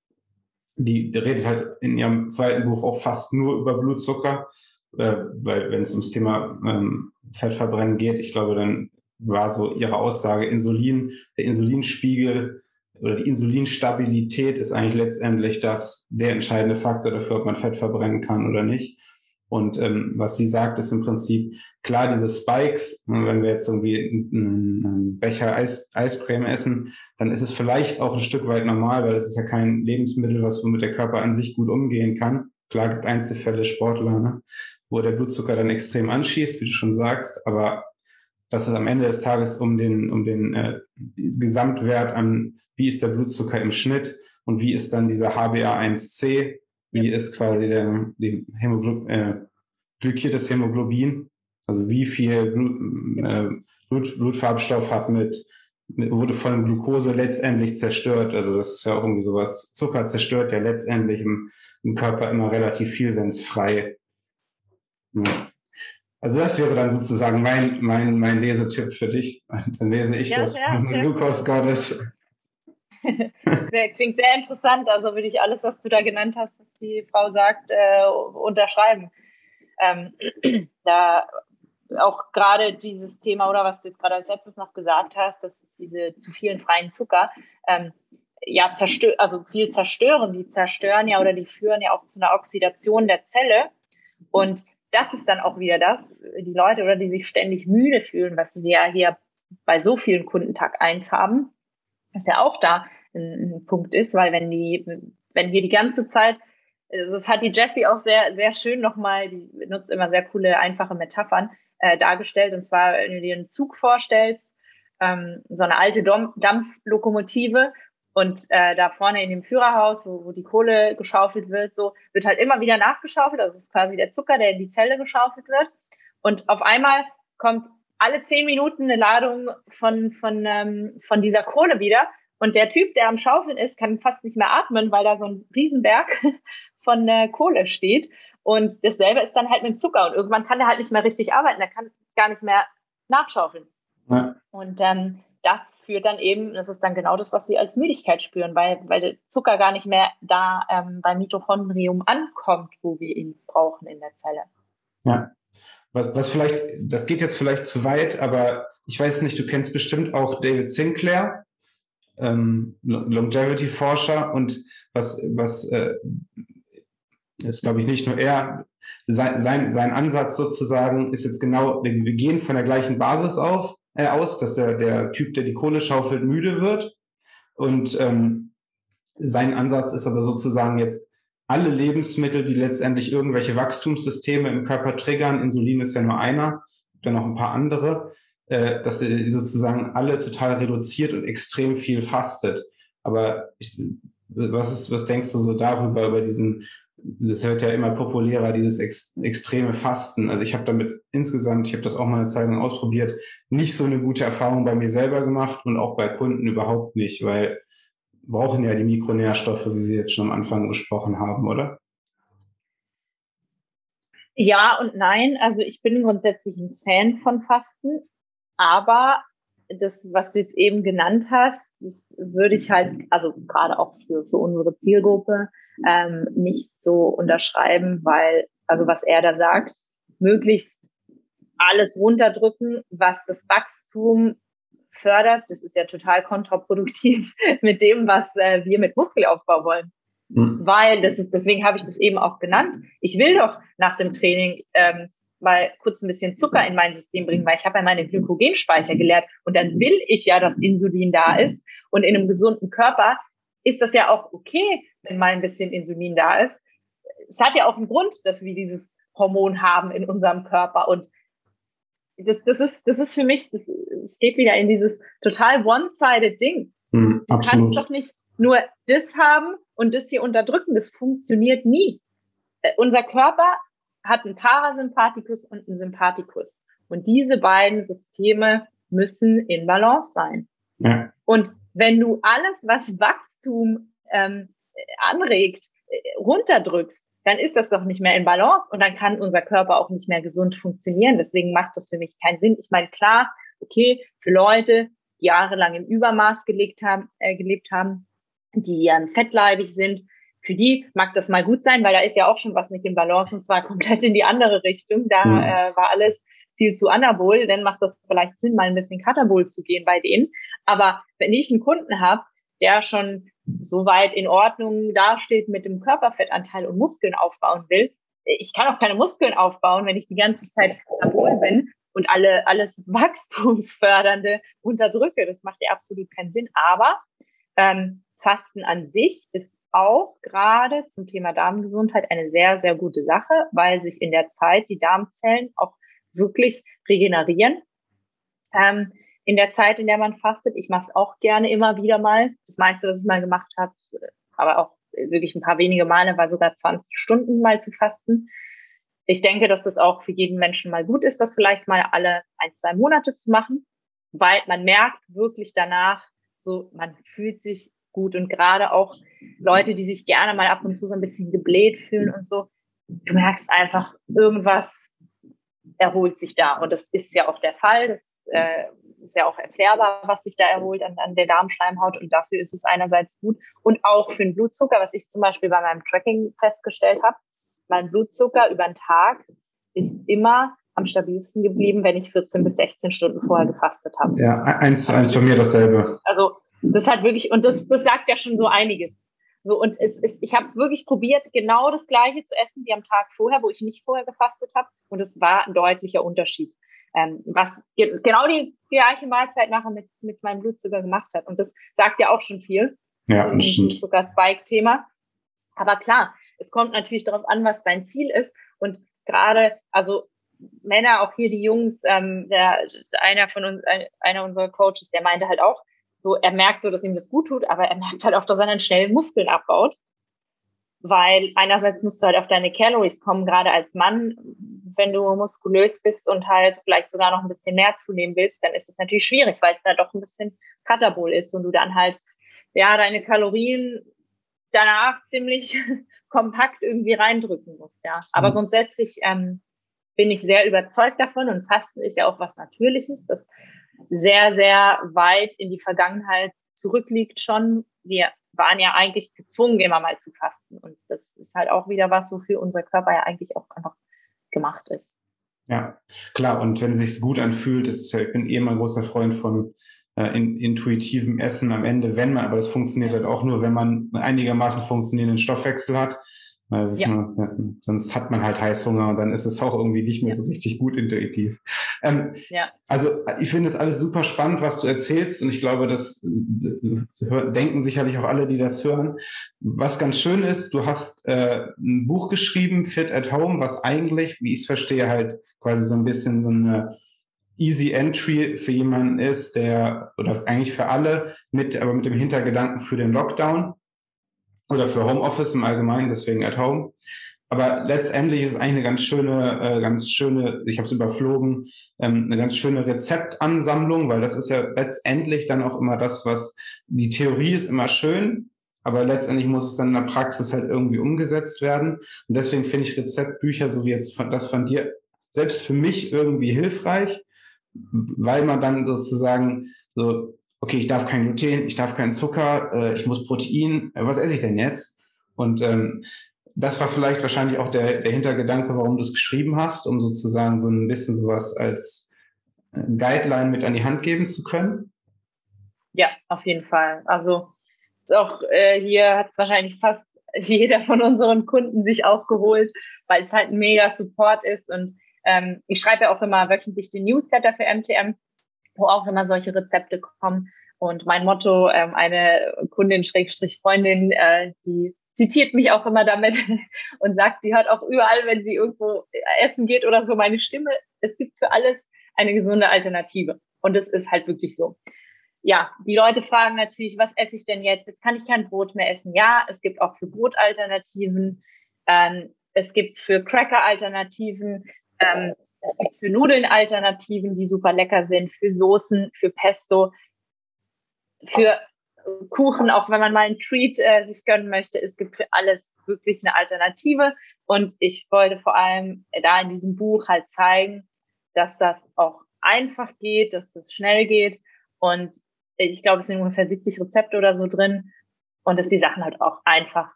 die, die redet halt in ihrem zweiten Buch auch fast nur über Blutzucker, äh, weil wenn es ums Thema ähm, Fettverbrennen geht, ich glaube, dann war so ihre Aussage, Insulin, der Insulinspiegel oder die Insulinstabilität ist eigentlich letztendlich das, der entscheidende Faktor dafür, ob man Fett verbrennen kann oder nicht. Und ähm, was sie sagt, ist im Prinzip, klar, diese Spikes, ne, wenn wir jetzt irgendwie einen Becher Eis, Eiscreme essen, dann ist es vielleicht auch ein Stück weit normal, weil es ist ja kein Lebensmittel, was womit der Körper an sich gut umgehen kann. Klar gibt Einzelfälle Sportler, ne, wo der Blutzucker dann extrem anschießt, wie du schon sagst, aber dass es am Ende des Tages um den, um den äh, Gesamtwert an, wie ist der Blutzucker im Schnitt und wie ist dann dieser HbA1c, wie ist quasi der, die Hämoglob äh, glykiertes Hämoglobin, also wie viel Blut, äh, Blut, Blutfarbstoff hat mit, mit, wurde von Glucose letztendlich zerstört. Also das ist ja auch irgendwie sowas. Zucker zerstört ja letztendlich im, im Körper immer relativ viel, wenn es frei. Ja. Also das wäre dann sozusagen mein, mein, mein Lesetipp für dich. Dann lese ich ja, das ja, Glucose Goddess. sehr, klingt sehr interessant. Also würde ich alles, was du da genannt hast, was die Frau sagt, äh, unterschreiben. Ähm, da auch gerade dieses Thema oder was du jetzt gerade als letztes noch gesagt hast, dass diese zu vielen freien Zucker ähm, ja zerstör also viel zerstören. Die zerstören ja oder die führen ja auch zu einer Oxidation der Zelle. Und das ist dann auch wieder das, die Leute oder die sich ständig müde fühlen, was wir ja hier bei so vielen Kunden Tag eins haben, was ja auch da ein, Punkt ist, weil wenn die, wenn wir die ganze Zeit, das hat die Jessie auch sehr, sehr schön nochmal, die nutzt immer sehr coole, einfache Metaphern äh, dargestellt. Und zwar, wenn du dir einen Zug vorstellst, ähm, so eine alte Dampflokomotive und äh, da vorne in dem Führerhaus, wo, wo die Kohle geschaufelt wird, so wird halt immer wieder nachgeschaufelt. Das ist quasi der Zucker, der in die Zelle geschaufelt wird. Und auf einmal kommt alle zehn Minuten eine Ladung von, von, ähm, von dieser Kohle wieder. Und der Typ, der am Schaufeln ist, kann fast nicht mehr atmen, weil da so ein Riesenberg von äh, Kohle steht. Und dasselbe ist dann halt mit dem Zucker. Und irgendwann kann der halt nicht mehr richtig arbeiten. Der kann gar nicht mehr nachschaufeln. Ja. Und ähm, das führt dann eben, das ist dann genau das, was sie als Müdigkeit spüren, weil, weil der Zucker gar nicht mehr da ähm, beim Mitochondrium ankommt, wo wir ihn brauchen in der Zelle. Ja. was, was vielleicht, das geht jetzt vielleicht zu weit, aber ich weiß nicht, du kennst bestimmt auch David Sinclair, ähm, Longevity-Forscher und was, was äh, ist, glaube ich, nicht nur er, sein, sein, sein Ansatz sozusagen ist jetzt genau, wir gehen von der gleichen Basis auf, äh, aus, dass der, der Typ, der die Kohle schaufelt, müde wird. Und ähm, sein Ansatz ist aber sozusagen jetzt alle Lebensmittel, die letztendlich irgendwelche Wachstumssysteme im Körper triggern, Insulin ist ja nur einer, dann noch ein paar andere, äh, dass er sozusagen alle total reduziert und extrem viel fastet. Aber ich, was ist, was denkst du so darüber, über diesen das wird ja immer populärer, dieses ex extreme Fasten. Also ich habe damit insgesamt, ich habe das auch mal eine Zeit lang ausprobiert, nicht so eine gute Erfahrung bei mir selber gemacht und auch bei Kunden überhaupt nicht, weil brauchen ja die Mikronährstoffe, wie wir jetzt schon am Anfang gesprochen haben, oder? Ja und nein. Also ich bin grundsätzlich ein Fan von Fasten, aber das, was du jetzt eben genannt hast, das würde ich halt, also gerade auch für, für unsere Zielgruppe, ähm, nicht so unterschreiben, weil, also was er da sagt, möglichst alles runterdrücken, was das Wachstum fördert. Das ist ja total kontraproduktiv mit dem, was äh, wir mit Muskelaufbau wollen. Mhm. Weil, das ist, deswegen habe ich das eben auch genannt. Ich will doch nach dem Training ähm, mal kurz ein bisschen Zucker in mein System bringen, weil ich habe ja meine Glykogenspeicher geleert und dann will ich ja, dass Insulin da ist. Und in einem gesunden Körper ist das ja auch okay, wenn mal ein bisschen Insulin da ist. Es hat ja auch einen Grund, dass wir dieses Hormon haben in unserem Körper. Und das, das, ist, das ist für mich, es geht wieder in dieses total one-sided Ding. Mm, du kannst doch nicht nur das haben und das hier unterdrücken. Das funktioniert nie. Äh, unser Körper hat einen Parasympathikus und einen Sympathikus. Und diese beiden Systeme müssen in Balance sein. Ja. Und wenn du alles, was Wachstum ähm, anregt, äh, runterdrückst, dann ist das doch nicht mehr in Balance und dann kann unser Körper auch nicht mehr gesund funktionieren. Deswegen macht das für mich keinen Sinn. Ich meine, klar, okay, für Leute, die jahrelang im Übermaß gelebt haben, äh, gelebt haben, die ähm, fettleibig sind, für die mag das mal gut sein, weil da ist ja auch schon was nicht in Balance und zwar komplett in die andere Richtung. Da mhm. äh, war alles viel zu anabol, dann macht das vielleicht Sinn, mal ein bisschen katabol zu gehen bei denen. Aber wenn ich einen Kunden habe, der schon so weit in Ordnung dasteht mit dem Körperfettanteil und Muskeln aufbauen will, ich kann auch keine Muskeln aufbauen, wenn ich die ganze Zeit katabol bin und alle, alles Wachstumsfördernde unterdrücke. Das macht ja absolut keinen Sinn. Aber ähm, Fasten an sich ist auch gerade zum Thema Darmgesundheit eine sehr, sehr gute Sache, weil sich in der Zeit die Darmzellen auch wirklich regenerieren. Ähm, in der Zeit, in der man fastet, ich mache es auch gerne immer wieder mal. Das meiste, was ich mal gemacht habe, aber auch wirklich ein paar wenige Male, war sogar 20 Stunden mal zu fasten. Ich denke, dass das auch für jeden Menschen mal gut ist, das vielleicht mal alle ein, zwei Monate zu machen, weil man merkt wirklich danach, so man fühlt sich gut und gerade auch Leute, die sich gerne mal ab und zu so ein bisschen gebläht fühlen und so, du merkst einfach, irgendwas erholt sich da und das ist ja auch der Fall. Das äh, ist ja auch erklärbar, was sich da erholt an, an der Darmschleimhaut und dafür ist es einerseits gut und auch für den Blutzucker, was ich zum Beispiel bei meinem Tracking festgestellt habe. Mein Blutzucker über den Tag ist immer am stabilsten geblieben, wenn ich 14 bis 16 Stunden vorher gefastet habe. Ja, eins zu eins bei mir dasselbe. Also das hat wirklich, und das, das sagt ja schon so einiges. So, und es ist, ich habe wirklich probiert, genau das Gleiche zu essen wie am Tag vorher, wo ich nicht vorher gefastet habe. Und es war ein deutlicher Unterschied. Ähm, was ge genau die gleiche Mahlzeit nachher mit, mit meinem Blutzucker gemacht hat. Und das sagt ja auch schon viel. Ja, das stimmt. Blutzucker-Spike-Thema. Aber klar, es kommt natürlich darauf an, was dein Ziel ist. Und gerade, also Männer, auch hier die Jungs, ähm, der, einer von uns, einer unserer Coaches, der meinte halt auch, so, er merkt so, dass ihm das gut tut, aber er merkt halt auch, dass er dann schnell Muskeln abbaut. Weil einerseits musst du halt auf deine Calories kommen, gerade als Mann. Wenn du muskulös bist und halt vielleicht sogar noch ein bisschen mehr zunehmen willst, dann ist es natürlich schwierig, weil es da doch ein bisschen katabol ist und du dann halt, ja, deine Kalorien danach ziemlich kompakt irgendwie reindrücken musst, ja. Aber mhm. grundsätzlich ähm, bin ich sehr überzeugt davon und Fasten ist ja auch was Natürliches. Das sehr, sehr weit in die Vergangenheit zurückliegt schon. Wir waren ja eigentlich gezwungen, immer mal zu fasten. Und das ist halt auch wieder was, wofür unser Körper ja eigentlich auch einfach gemacht ist. Ja, klar. Und wenn es sich gut anfühlt, ist, ich bin eh immer ein großer Freund von äh, in, intuitivem Essen am Ende, wenn man, aber das funktioniert halt auch nur, wenn man einigermaßen funktionierenden Stoffwechsel hat. Weil ja. Man, sonst hat man halt Heißhunger und dann ist es auch irgendwie nicht mehr ja. so richtig gut intuitiv. Ähm, ja. Also ich finde es alles super spannend, was du erzählst und ich glaube, das äh, denken sicherlich auch alle, die das hören. Was ganz schön ist, du hast äh, ein Buch geschrieben, Fit at Home, was eigentlich, wie ich es verstehe, halt quasi so ein bisschen so eine Easy Entry für jemanden ist, der, oder eigentlich für alle, mit, aber mit dem Hintergedanken für den Lockdown oder für Homeoffice im Allgemeinen, deswegen at home. Aber letztendlich ist eigentlich eine ganz schöne, äh, ganz schöne, ich habe es überflogen, ähm, eine ganz schöne Rezeptansammlung, weil das ist ja letztendlich dann auch immer das, was die Theorie ist immer schön, aber letztendlich muss es dann in der Praxis halt irgendwie umgesetzt werden. Und deswegen finde ich Rezeptbücher, so wie jetzt von, das von dir, selbst für mich irgendwie hilfreich, weil man dann sozusagen so, okay, ich darf kein Gluten, ich darf keinen Zucker, äh, ich muss Protein, äh, was esse ich denn jetzt? Und ähm, das war vielleicht wahrscheinlich auch der, der Hintergedanke, warum du es geschrieben hast, um sozusagen so ein bisschen sowas als äh, Guideline mit an die Hand geben zu können. Ja, auf jeden Fall. Also ist auch äh, hier hat es wahrscheinlich fast jeder von unseren Kunden sich auch geholt, weil es halt ein mega Support ist und ähm, ich schreibe ja auch immer wöchentlich den Newsletter für MTM, auch immer solche Rezepte kommen. Und mein Motto, ähm, eine Kundin, Schrägstrich Freundin, äh, die zitiert mich auch immer damit und sagt, sie hört auch überall, wenn sie irgendwo essen geht oder so, meine Stimme. Es gibt für alles eine gesunde Alternative. Und es ist halt wirklich so. Ja, die Leute fragen natürlich, was esse ich denn jetzt? Jetzt kann ich kein Brot mehr essen. Ja, es gibt auch für Brot Alternativen. Ähm, es gibt für Cracker Alternativen. Ähm, es gibt für Nudeln Alternativen, die super lecker sind, für Soßen, für Pesto, für Kuchen, auch wenn man mal einen Treat äh, sich gönnen möchte. Es gibt für alles wirklich eine Alternative. Und ich wollte vor allem da in diesem Buch halt zeigen, dass das auch einfach geht, dass das schnell geht. Und ich glaube, es sind ungefähr 70 Rezepte oder so drin. Und dass die Sachen halt auch einfach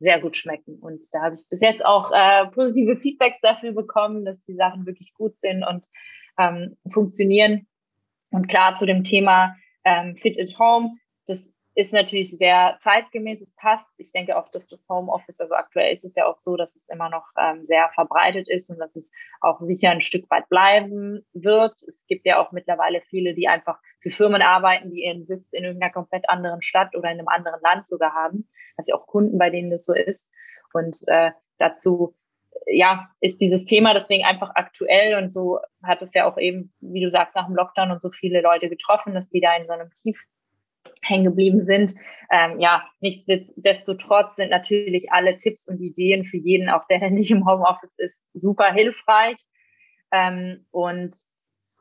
sehr gut schmecken. Und da habe ich bis jetzt auch äh, positive Feedbacks dafür bekommen, dass die Sachen wirklich gut sind und ähm, funktionieren. Und klar zu dem Thema ähm, Fit at Home, das ist natürlich sehr zeitgemäß, es passt. Ich denke auch, dass das Homeoffice, also aktuell ist es ja auch so, dass es immer noch ähm, sehr verbreitet ist und dass es auch sicher ein Stück weit bleiben wird. Es gibt ja auch mittlerweile viele, die einfach für Firmen arbeiten, die ihren Sitz in irgendeiner komplett anderen Stadt oder in einem anderen Land sogar haben. Habe ich auch Kunden, bei denen das so ist. Und äh, dazu ja, ist dieses Thema deswegen einfach aktuell und so hat es ja auch eben, wie du sagst, nach dem Lockdown und so viele Leute getroffen, dass die da in so einem Tief hängen geblieben sind. Ähm, ja, nichtsdestotrotz sind natürlich alle Tipps und Ideen für jeden, auch der, der nicht im Homeoffice ist, super hilfreich. Ähm, und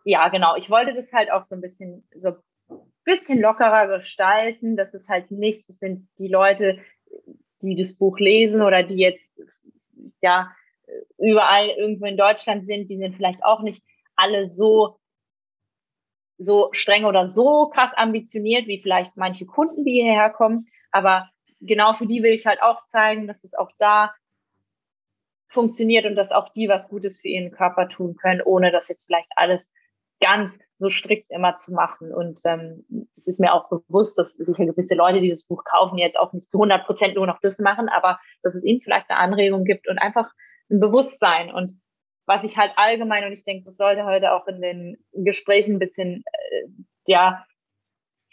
ja, genau, ich wollte das halt auch so ein bisschen, so bisschen lockerer gestalten. Das ist halt nicht, das sind die Leute, die das Buch lesen oder die jetzt, ja, überall irgendwo in Deutschland sind, die sind vielleicht auch nicht alle so so streng oder so krass ambitioniert wie vielleicht manche Kunden, die hierher kommen. Aber genau für die will ich halt auch zeigen, dass es auch da funktioniert und dass auch die was Gutes für ihren Körper tun können, ohne das jetzt vielleicht alles ganz so strikt immer zu machen. Und ähm, es ist mir auch bewusst, dass sicher gewisse Leute, die das Buch kaufen, jetzt auch nicht zu 100 Prozent nur noch das machen, aber dass es ihnen vielleicht eine Anregung gibt und einfach ein Bewusstsein. Und was ich halt allgemein, und ich denke, das sollte heute auch in den Gesprächen ein bisschen, äh, ja,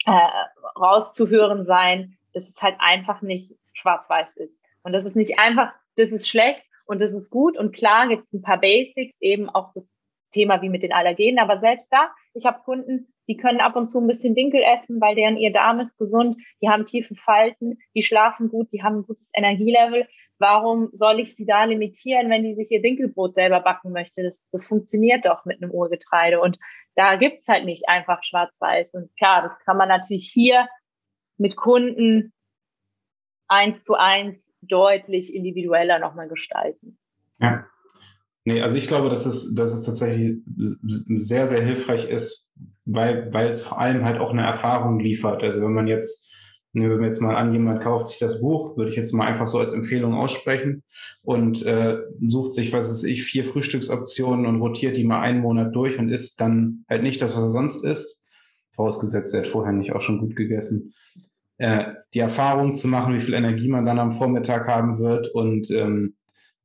äh, rauszuhören sein, dass es halt einfach nicht schwarz-weiß ist. Und das ist nicht einfach, das ist schlecht und das ist gut. Und klar gibt es ein paar Basics, eben auch das Thema wie mit den Allergenen. Aber selbst da, ich habe Kunden, die können ab und zu ein bisschen Dinkel essen, weil deren ihr Darm ist gesund, die haben tiefe Falten, die schlafen gut, die haben ein gutes Energielevel warum soll ich sie da limitieren, wenn die sich ihr Dinkelbrot selber backen möchte? Das, das funktioniert doch mit einem Urgetreide. Und da gibt's halt nicht einfach schwarz-weiß. Und klar, das kann man natürlich hier mit Kunden eins zu eins deutlich individueller nochmal gestalten. Ja. Nee, also ich glaube, dass es, dass es tatsächlich sehr, sehr hilfreich ist, weil, weil es vor allem halt auch eine Erfahrung liefert. Also wenn man jetzt Nehmen wir jetzt mal an, jemand kauft sich das Buch, würde ich jetzt mal einfach so als Empfehlung aussprechen und äh, sucht sich, was weiß ich, vier Frühstücksoptionen und rotiert die mal einen Monat durch und isst dann halt nicht das, was er sonst isst. Vorausgesetzt, er hat vorher nicht auch schon gut gegessen. Äh, die Erfahrung zu machen, wie viel Energie man dann am Vormittag haben wird und ähm,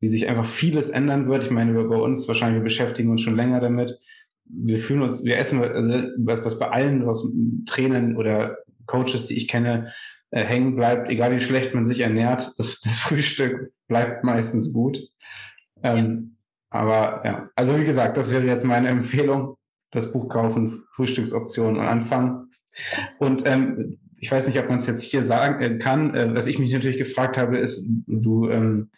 wie sich einfach vieles ändern wird. Ich meine, wir bei uns wahrscheinlich, wir beschäftigen uns schon länger damit. Wir fühlen uns, wir essen, also was, was bei allen, was Trainern oder Coaches, die ich kenne, äh, hängen bleibt, egal wie schlecht man sich ernährt, das, das Frühstück bleibt meistens gut. Ähm, ja. Aber ja, also wie gesagt, das wäre jetzt meine Empfehlung. Das Buch kaufen, Frühstücksoptionen und anfangen. Und ähm, ich weiß nicht, ob man es jetzt hier sagen äh, kann. Äh, was ich mich natürlich gefragt habe, ist, du ähm,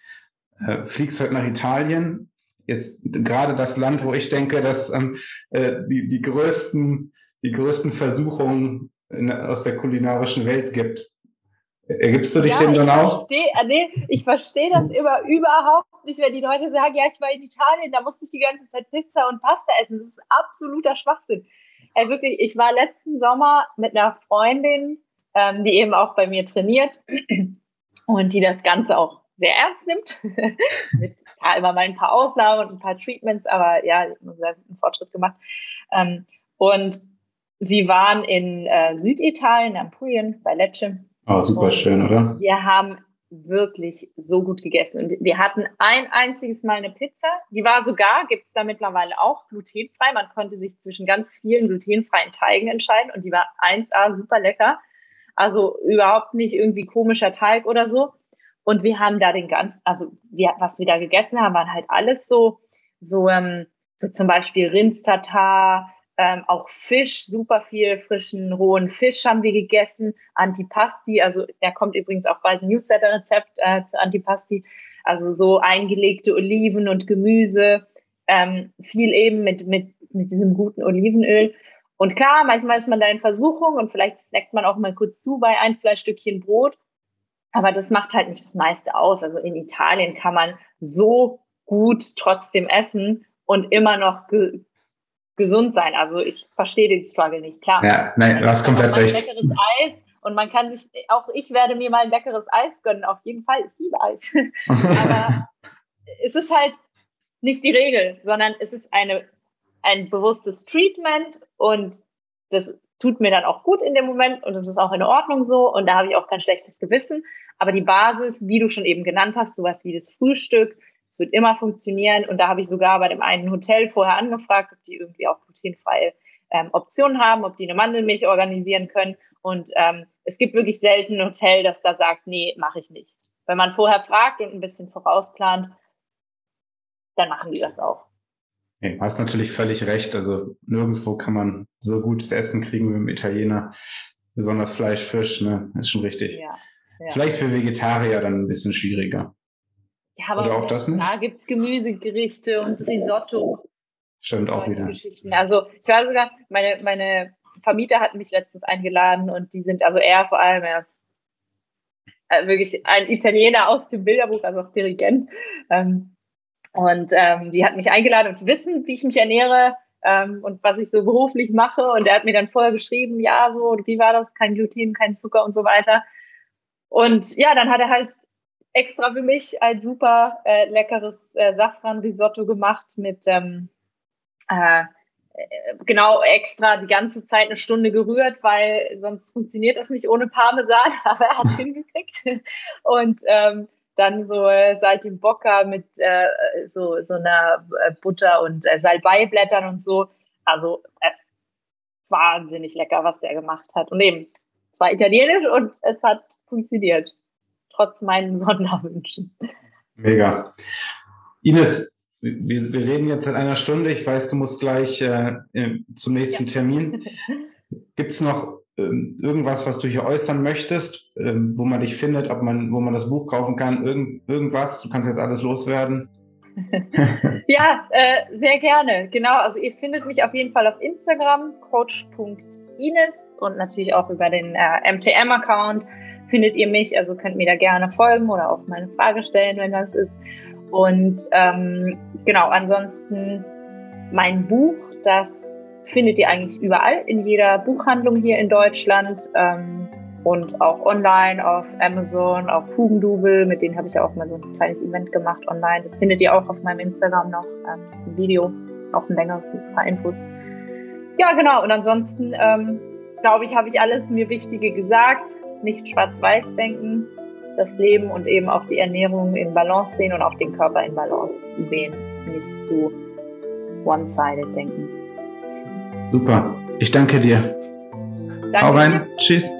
äh, fliegst heute nach Italien. Jetzt gerade das Land, wo ich denke, dass ähm, äh, die, die größten, die größten Versuchungen in, aus der kulinarischen Welt gibt. Ergibst du dich ja, dem dann auch? Versteh, äh, nee, ich verstehe das immer überhaupt nicht, wenn die Leute sagen, ja, ich war in Italien, da musste ich die ganze Zeit Pizza und Pasta essen. Das ist absoluter Schwachsinn. Ey, wirklich, ich war letzten Sommer mit einer Freundin, ähm, die eben auch bei mir trainiert und die das Ganze auch sehr ernst nimmt. mit ja, immer mal ein paar Ausnahmen und ein paar Treatments, aber ja, einen sehr guten Fortschritt gemacht. Ähm, und wir waren in äh, Süditalien, Ampulien, bei Lecce. Oh, super schön, oder? Wir haben wirklich so gut gegessen. Und wir hatten ein einziges Mal eine Pizza. Die war sogar, gibt es da mittlerweile auch, glutenfrei. Man konnte sich zwischen ganz vielen glutenfreien Teigen entscheiden und die war 1A super lecker. Also überhaupt nicht irgendwie komischer Teig oder so. Und wir haben da den ganzen, also wir, was wir da gegessen haben, waren halt alles so, so, ähm, so zum Beispiel Rindstatar, ähm, auch Fisch, super viel frischen, rohen Fisch haben wir gegessen. Antipasti, also da kommt übrigens auch bald ein Newsletter-Rezept äh, zu Antipasti. Also so eingelegte Oliven und Gemüse, ähm, viel eben mit, mit, mit diesem guten Olivenöl. Und klar, manchmal ist man da in Versuchung und vielleicht snackt man auch mal kurz zu bei ein, zwei Stückchen Brot. Aber das macht halt nicht das meiste aus. Also in Italien kann man so gut trotzdem essen und immer noch gesund sein. Also ich verstehe den Struggle nicht, klar. Ja, nein, du hast komplett recht. Leckeres Eis und man kann sich, auch ich werde mir mal ein leckeres Eis gönnen, auf jeden Fall. Ich liebe Eis. Aber es ist halt nicht die Regel, sondern es ist eine, ein bewusstes Treatment und das tut mir dann auch gut in dem Moment und es ist auch in Ordnung so und da habe ich auch kein schlechtes Gewissen. Aber die Basis, wie du schon eben genannt hast, sowas wie das Frühstück, es wird immer funktionieren. Und da habe ich sogar bei dem einen Hotel vorher angefragt, ob die irgendwie auch glutenfreie ähm, Optionen haben, ob die eine Mandelmilch organisieren können. Und ähm, es gibt wirklich selten ein Hotel, das da sagt, nee, mache ich nicht. Wenn man vorher fragt und ein bisschen vorausplant, dann machen die das auch. Du hast natürlich völlig recht. Also nirgendwo kann man so gutes Essen kriegen wie im Italiener. Besonders Fleisch, Fisch, ne? Ist schon richtig. Ja, ja. Vielleicht für Vegetarier dann ein bisschen schwieriger. Ja, aber Oder auch das nicht? da gibt es Gemüsegerichte und Risotto. Stimmt auch wieder. Geschichten. Also ich war sogar, meine, meine Vermieter hatten mich letztens eingeladen und die sind, also er vor allem, er ist äh, wirklich ein Italiener aus dem Bilderbuch, also auch Dirigent. Ähm, und ähm, die hat mich eingeladen und wissen, wie ich mich ernähre ähm, und was ich so beruflich mache. Und er hat mir dann vorher geschrieben, ja, so, wie war das? Kein Gluten, kein Zucker und so weiter. Und ja, dann hat er halt extra für mich ein super äh, leckeres äh, Safran-Risotto gemacht mit ähm, äh, genau extra die ganze Zeit eine Stunde gerührt, weil sonst funktioniert das nicht ohne Parmesan, aber er hat es hingekriegt. Und ähm, dann so äh, Saltimbocca mit äh, so, so einer äh, Butter und äh, Salbeiblättern und so. Also äh, wahnsinnig lecker, was der gemacht hat. Und eben, es war italienisch und es hat funktioniert trotz meinen Sonderwünschen. Mega. Ines, wir, wir, reden jetzt seit einer Stunde. Ich weiß, du musst gleich äh, zum nächsten ja. Termin. Gibt es noch ähm, irgendwas, was du hier äußern möchtest, ähm, wo man dich findet, ob man, wo man das Buch kaufen kann, Irgend, irgendwas? Du kannst jetzt alles loswerden. ja, äh, sehr gerne. Genau, also ihr findet mich auf jeden Fall auf Instagram, coach.ines und natürlich auch über den äh, MTM-Account findet ihr mich. Also könnt mir da gerne folgen oder auch meine Frage stellen, wenn das ist. Und ähm, genau, ansonsten mein Buch, das findet ihr eigentlich überall in jeder Buchhandlung hier in Deutschland. Ähm, und auch online auf Amazon, auf Hugendubel, mit denen habe ich ja auch mal so ein kleines Event gemacht online. Das findet ihr auch auf meinem Instagram noch. Ähm, das ist ein Video, auch ein längeres, mit ein paar Infos. Ja, genau. Und ansonsten ähm, glaube ich, habe ich alles mir Wichtige gesagt. Nicht schwarz-weiß denken, das Leben und eben auch die Ernährung in Balance sehen und auch den Körper in Balance sehen. Nicht zu one-sided denken. Super. Ich danke dir. Danke. Hau rein. Tschüss.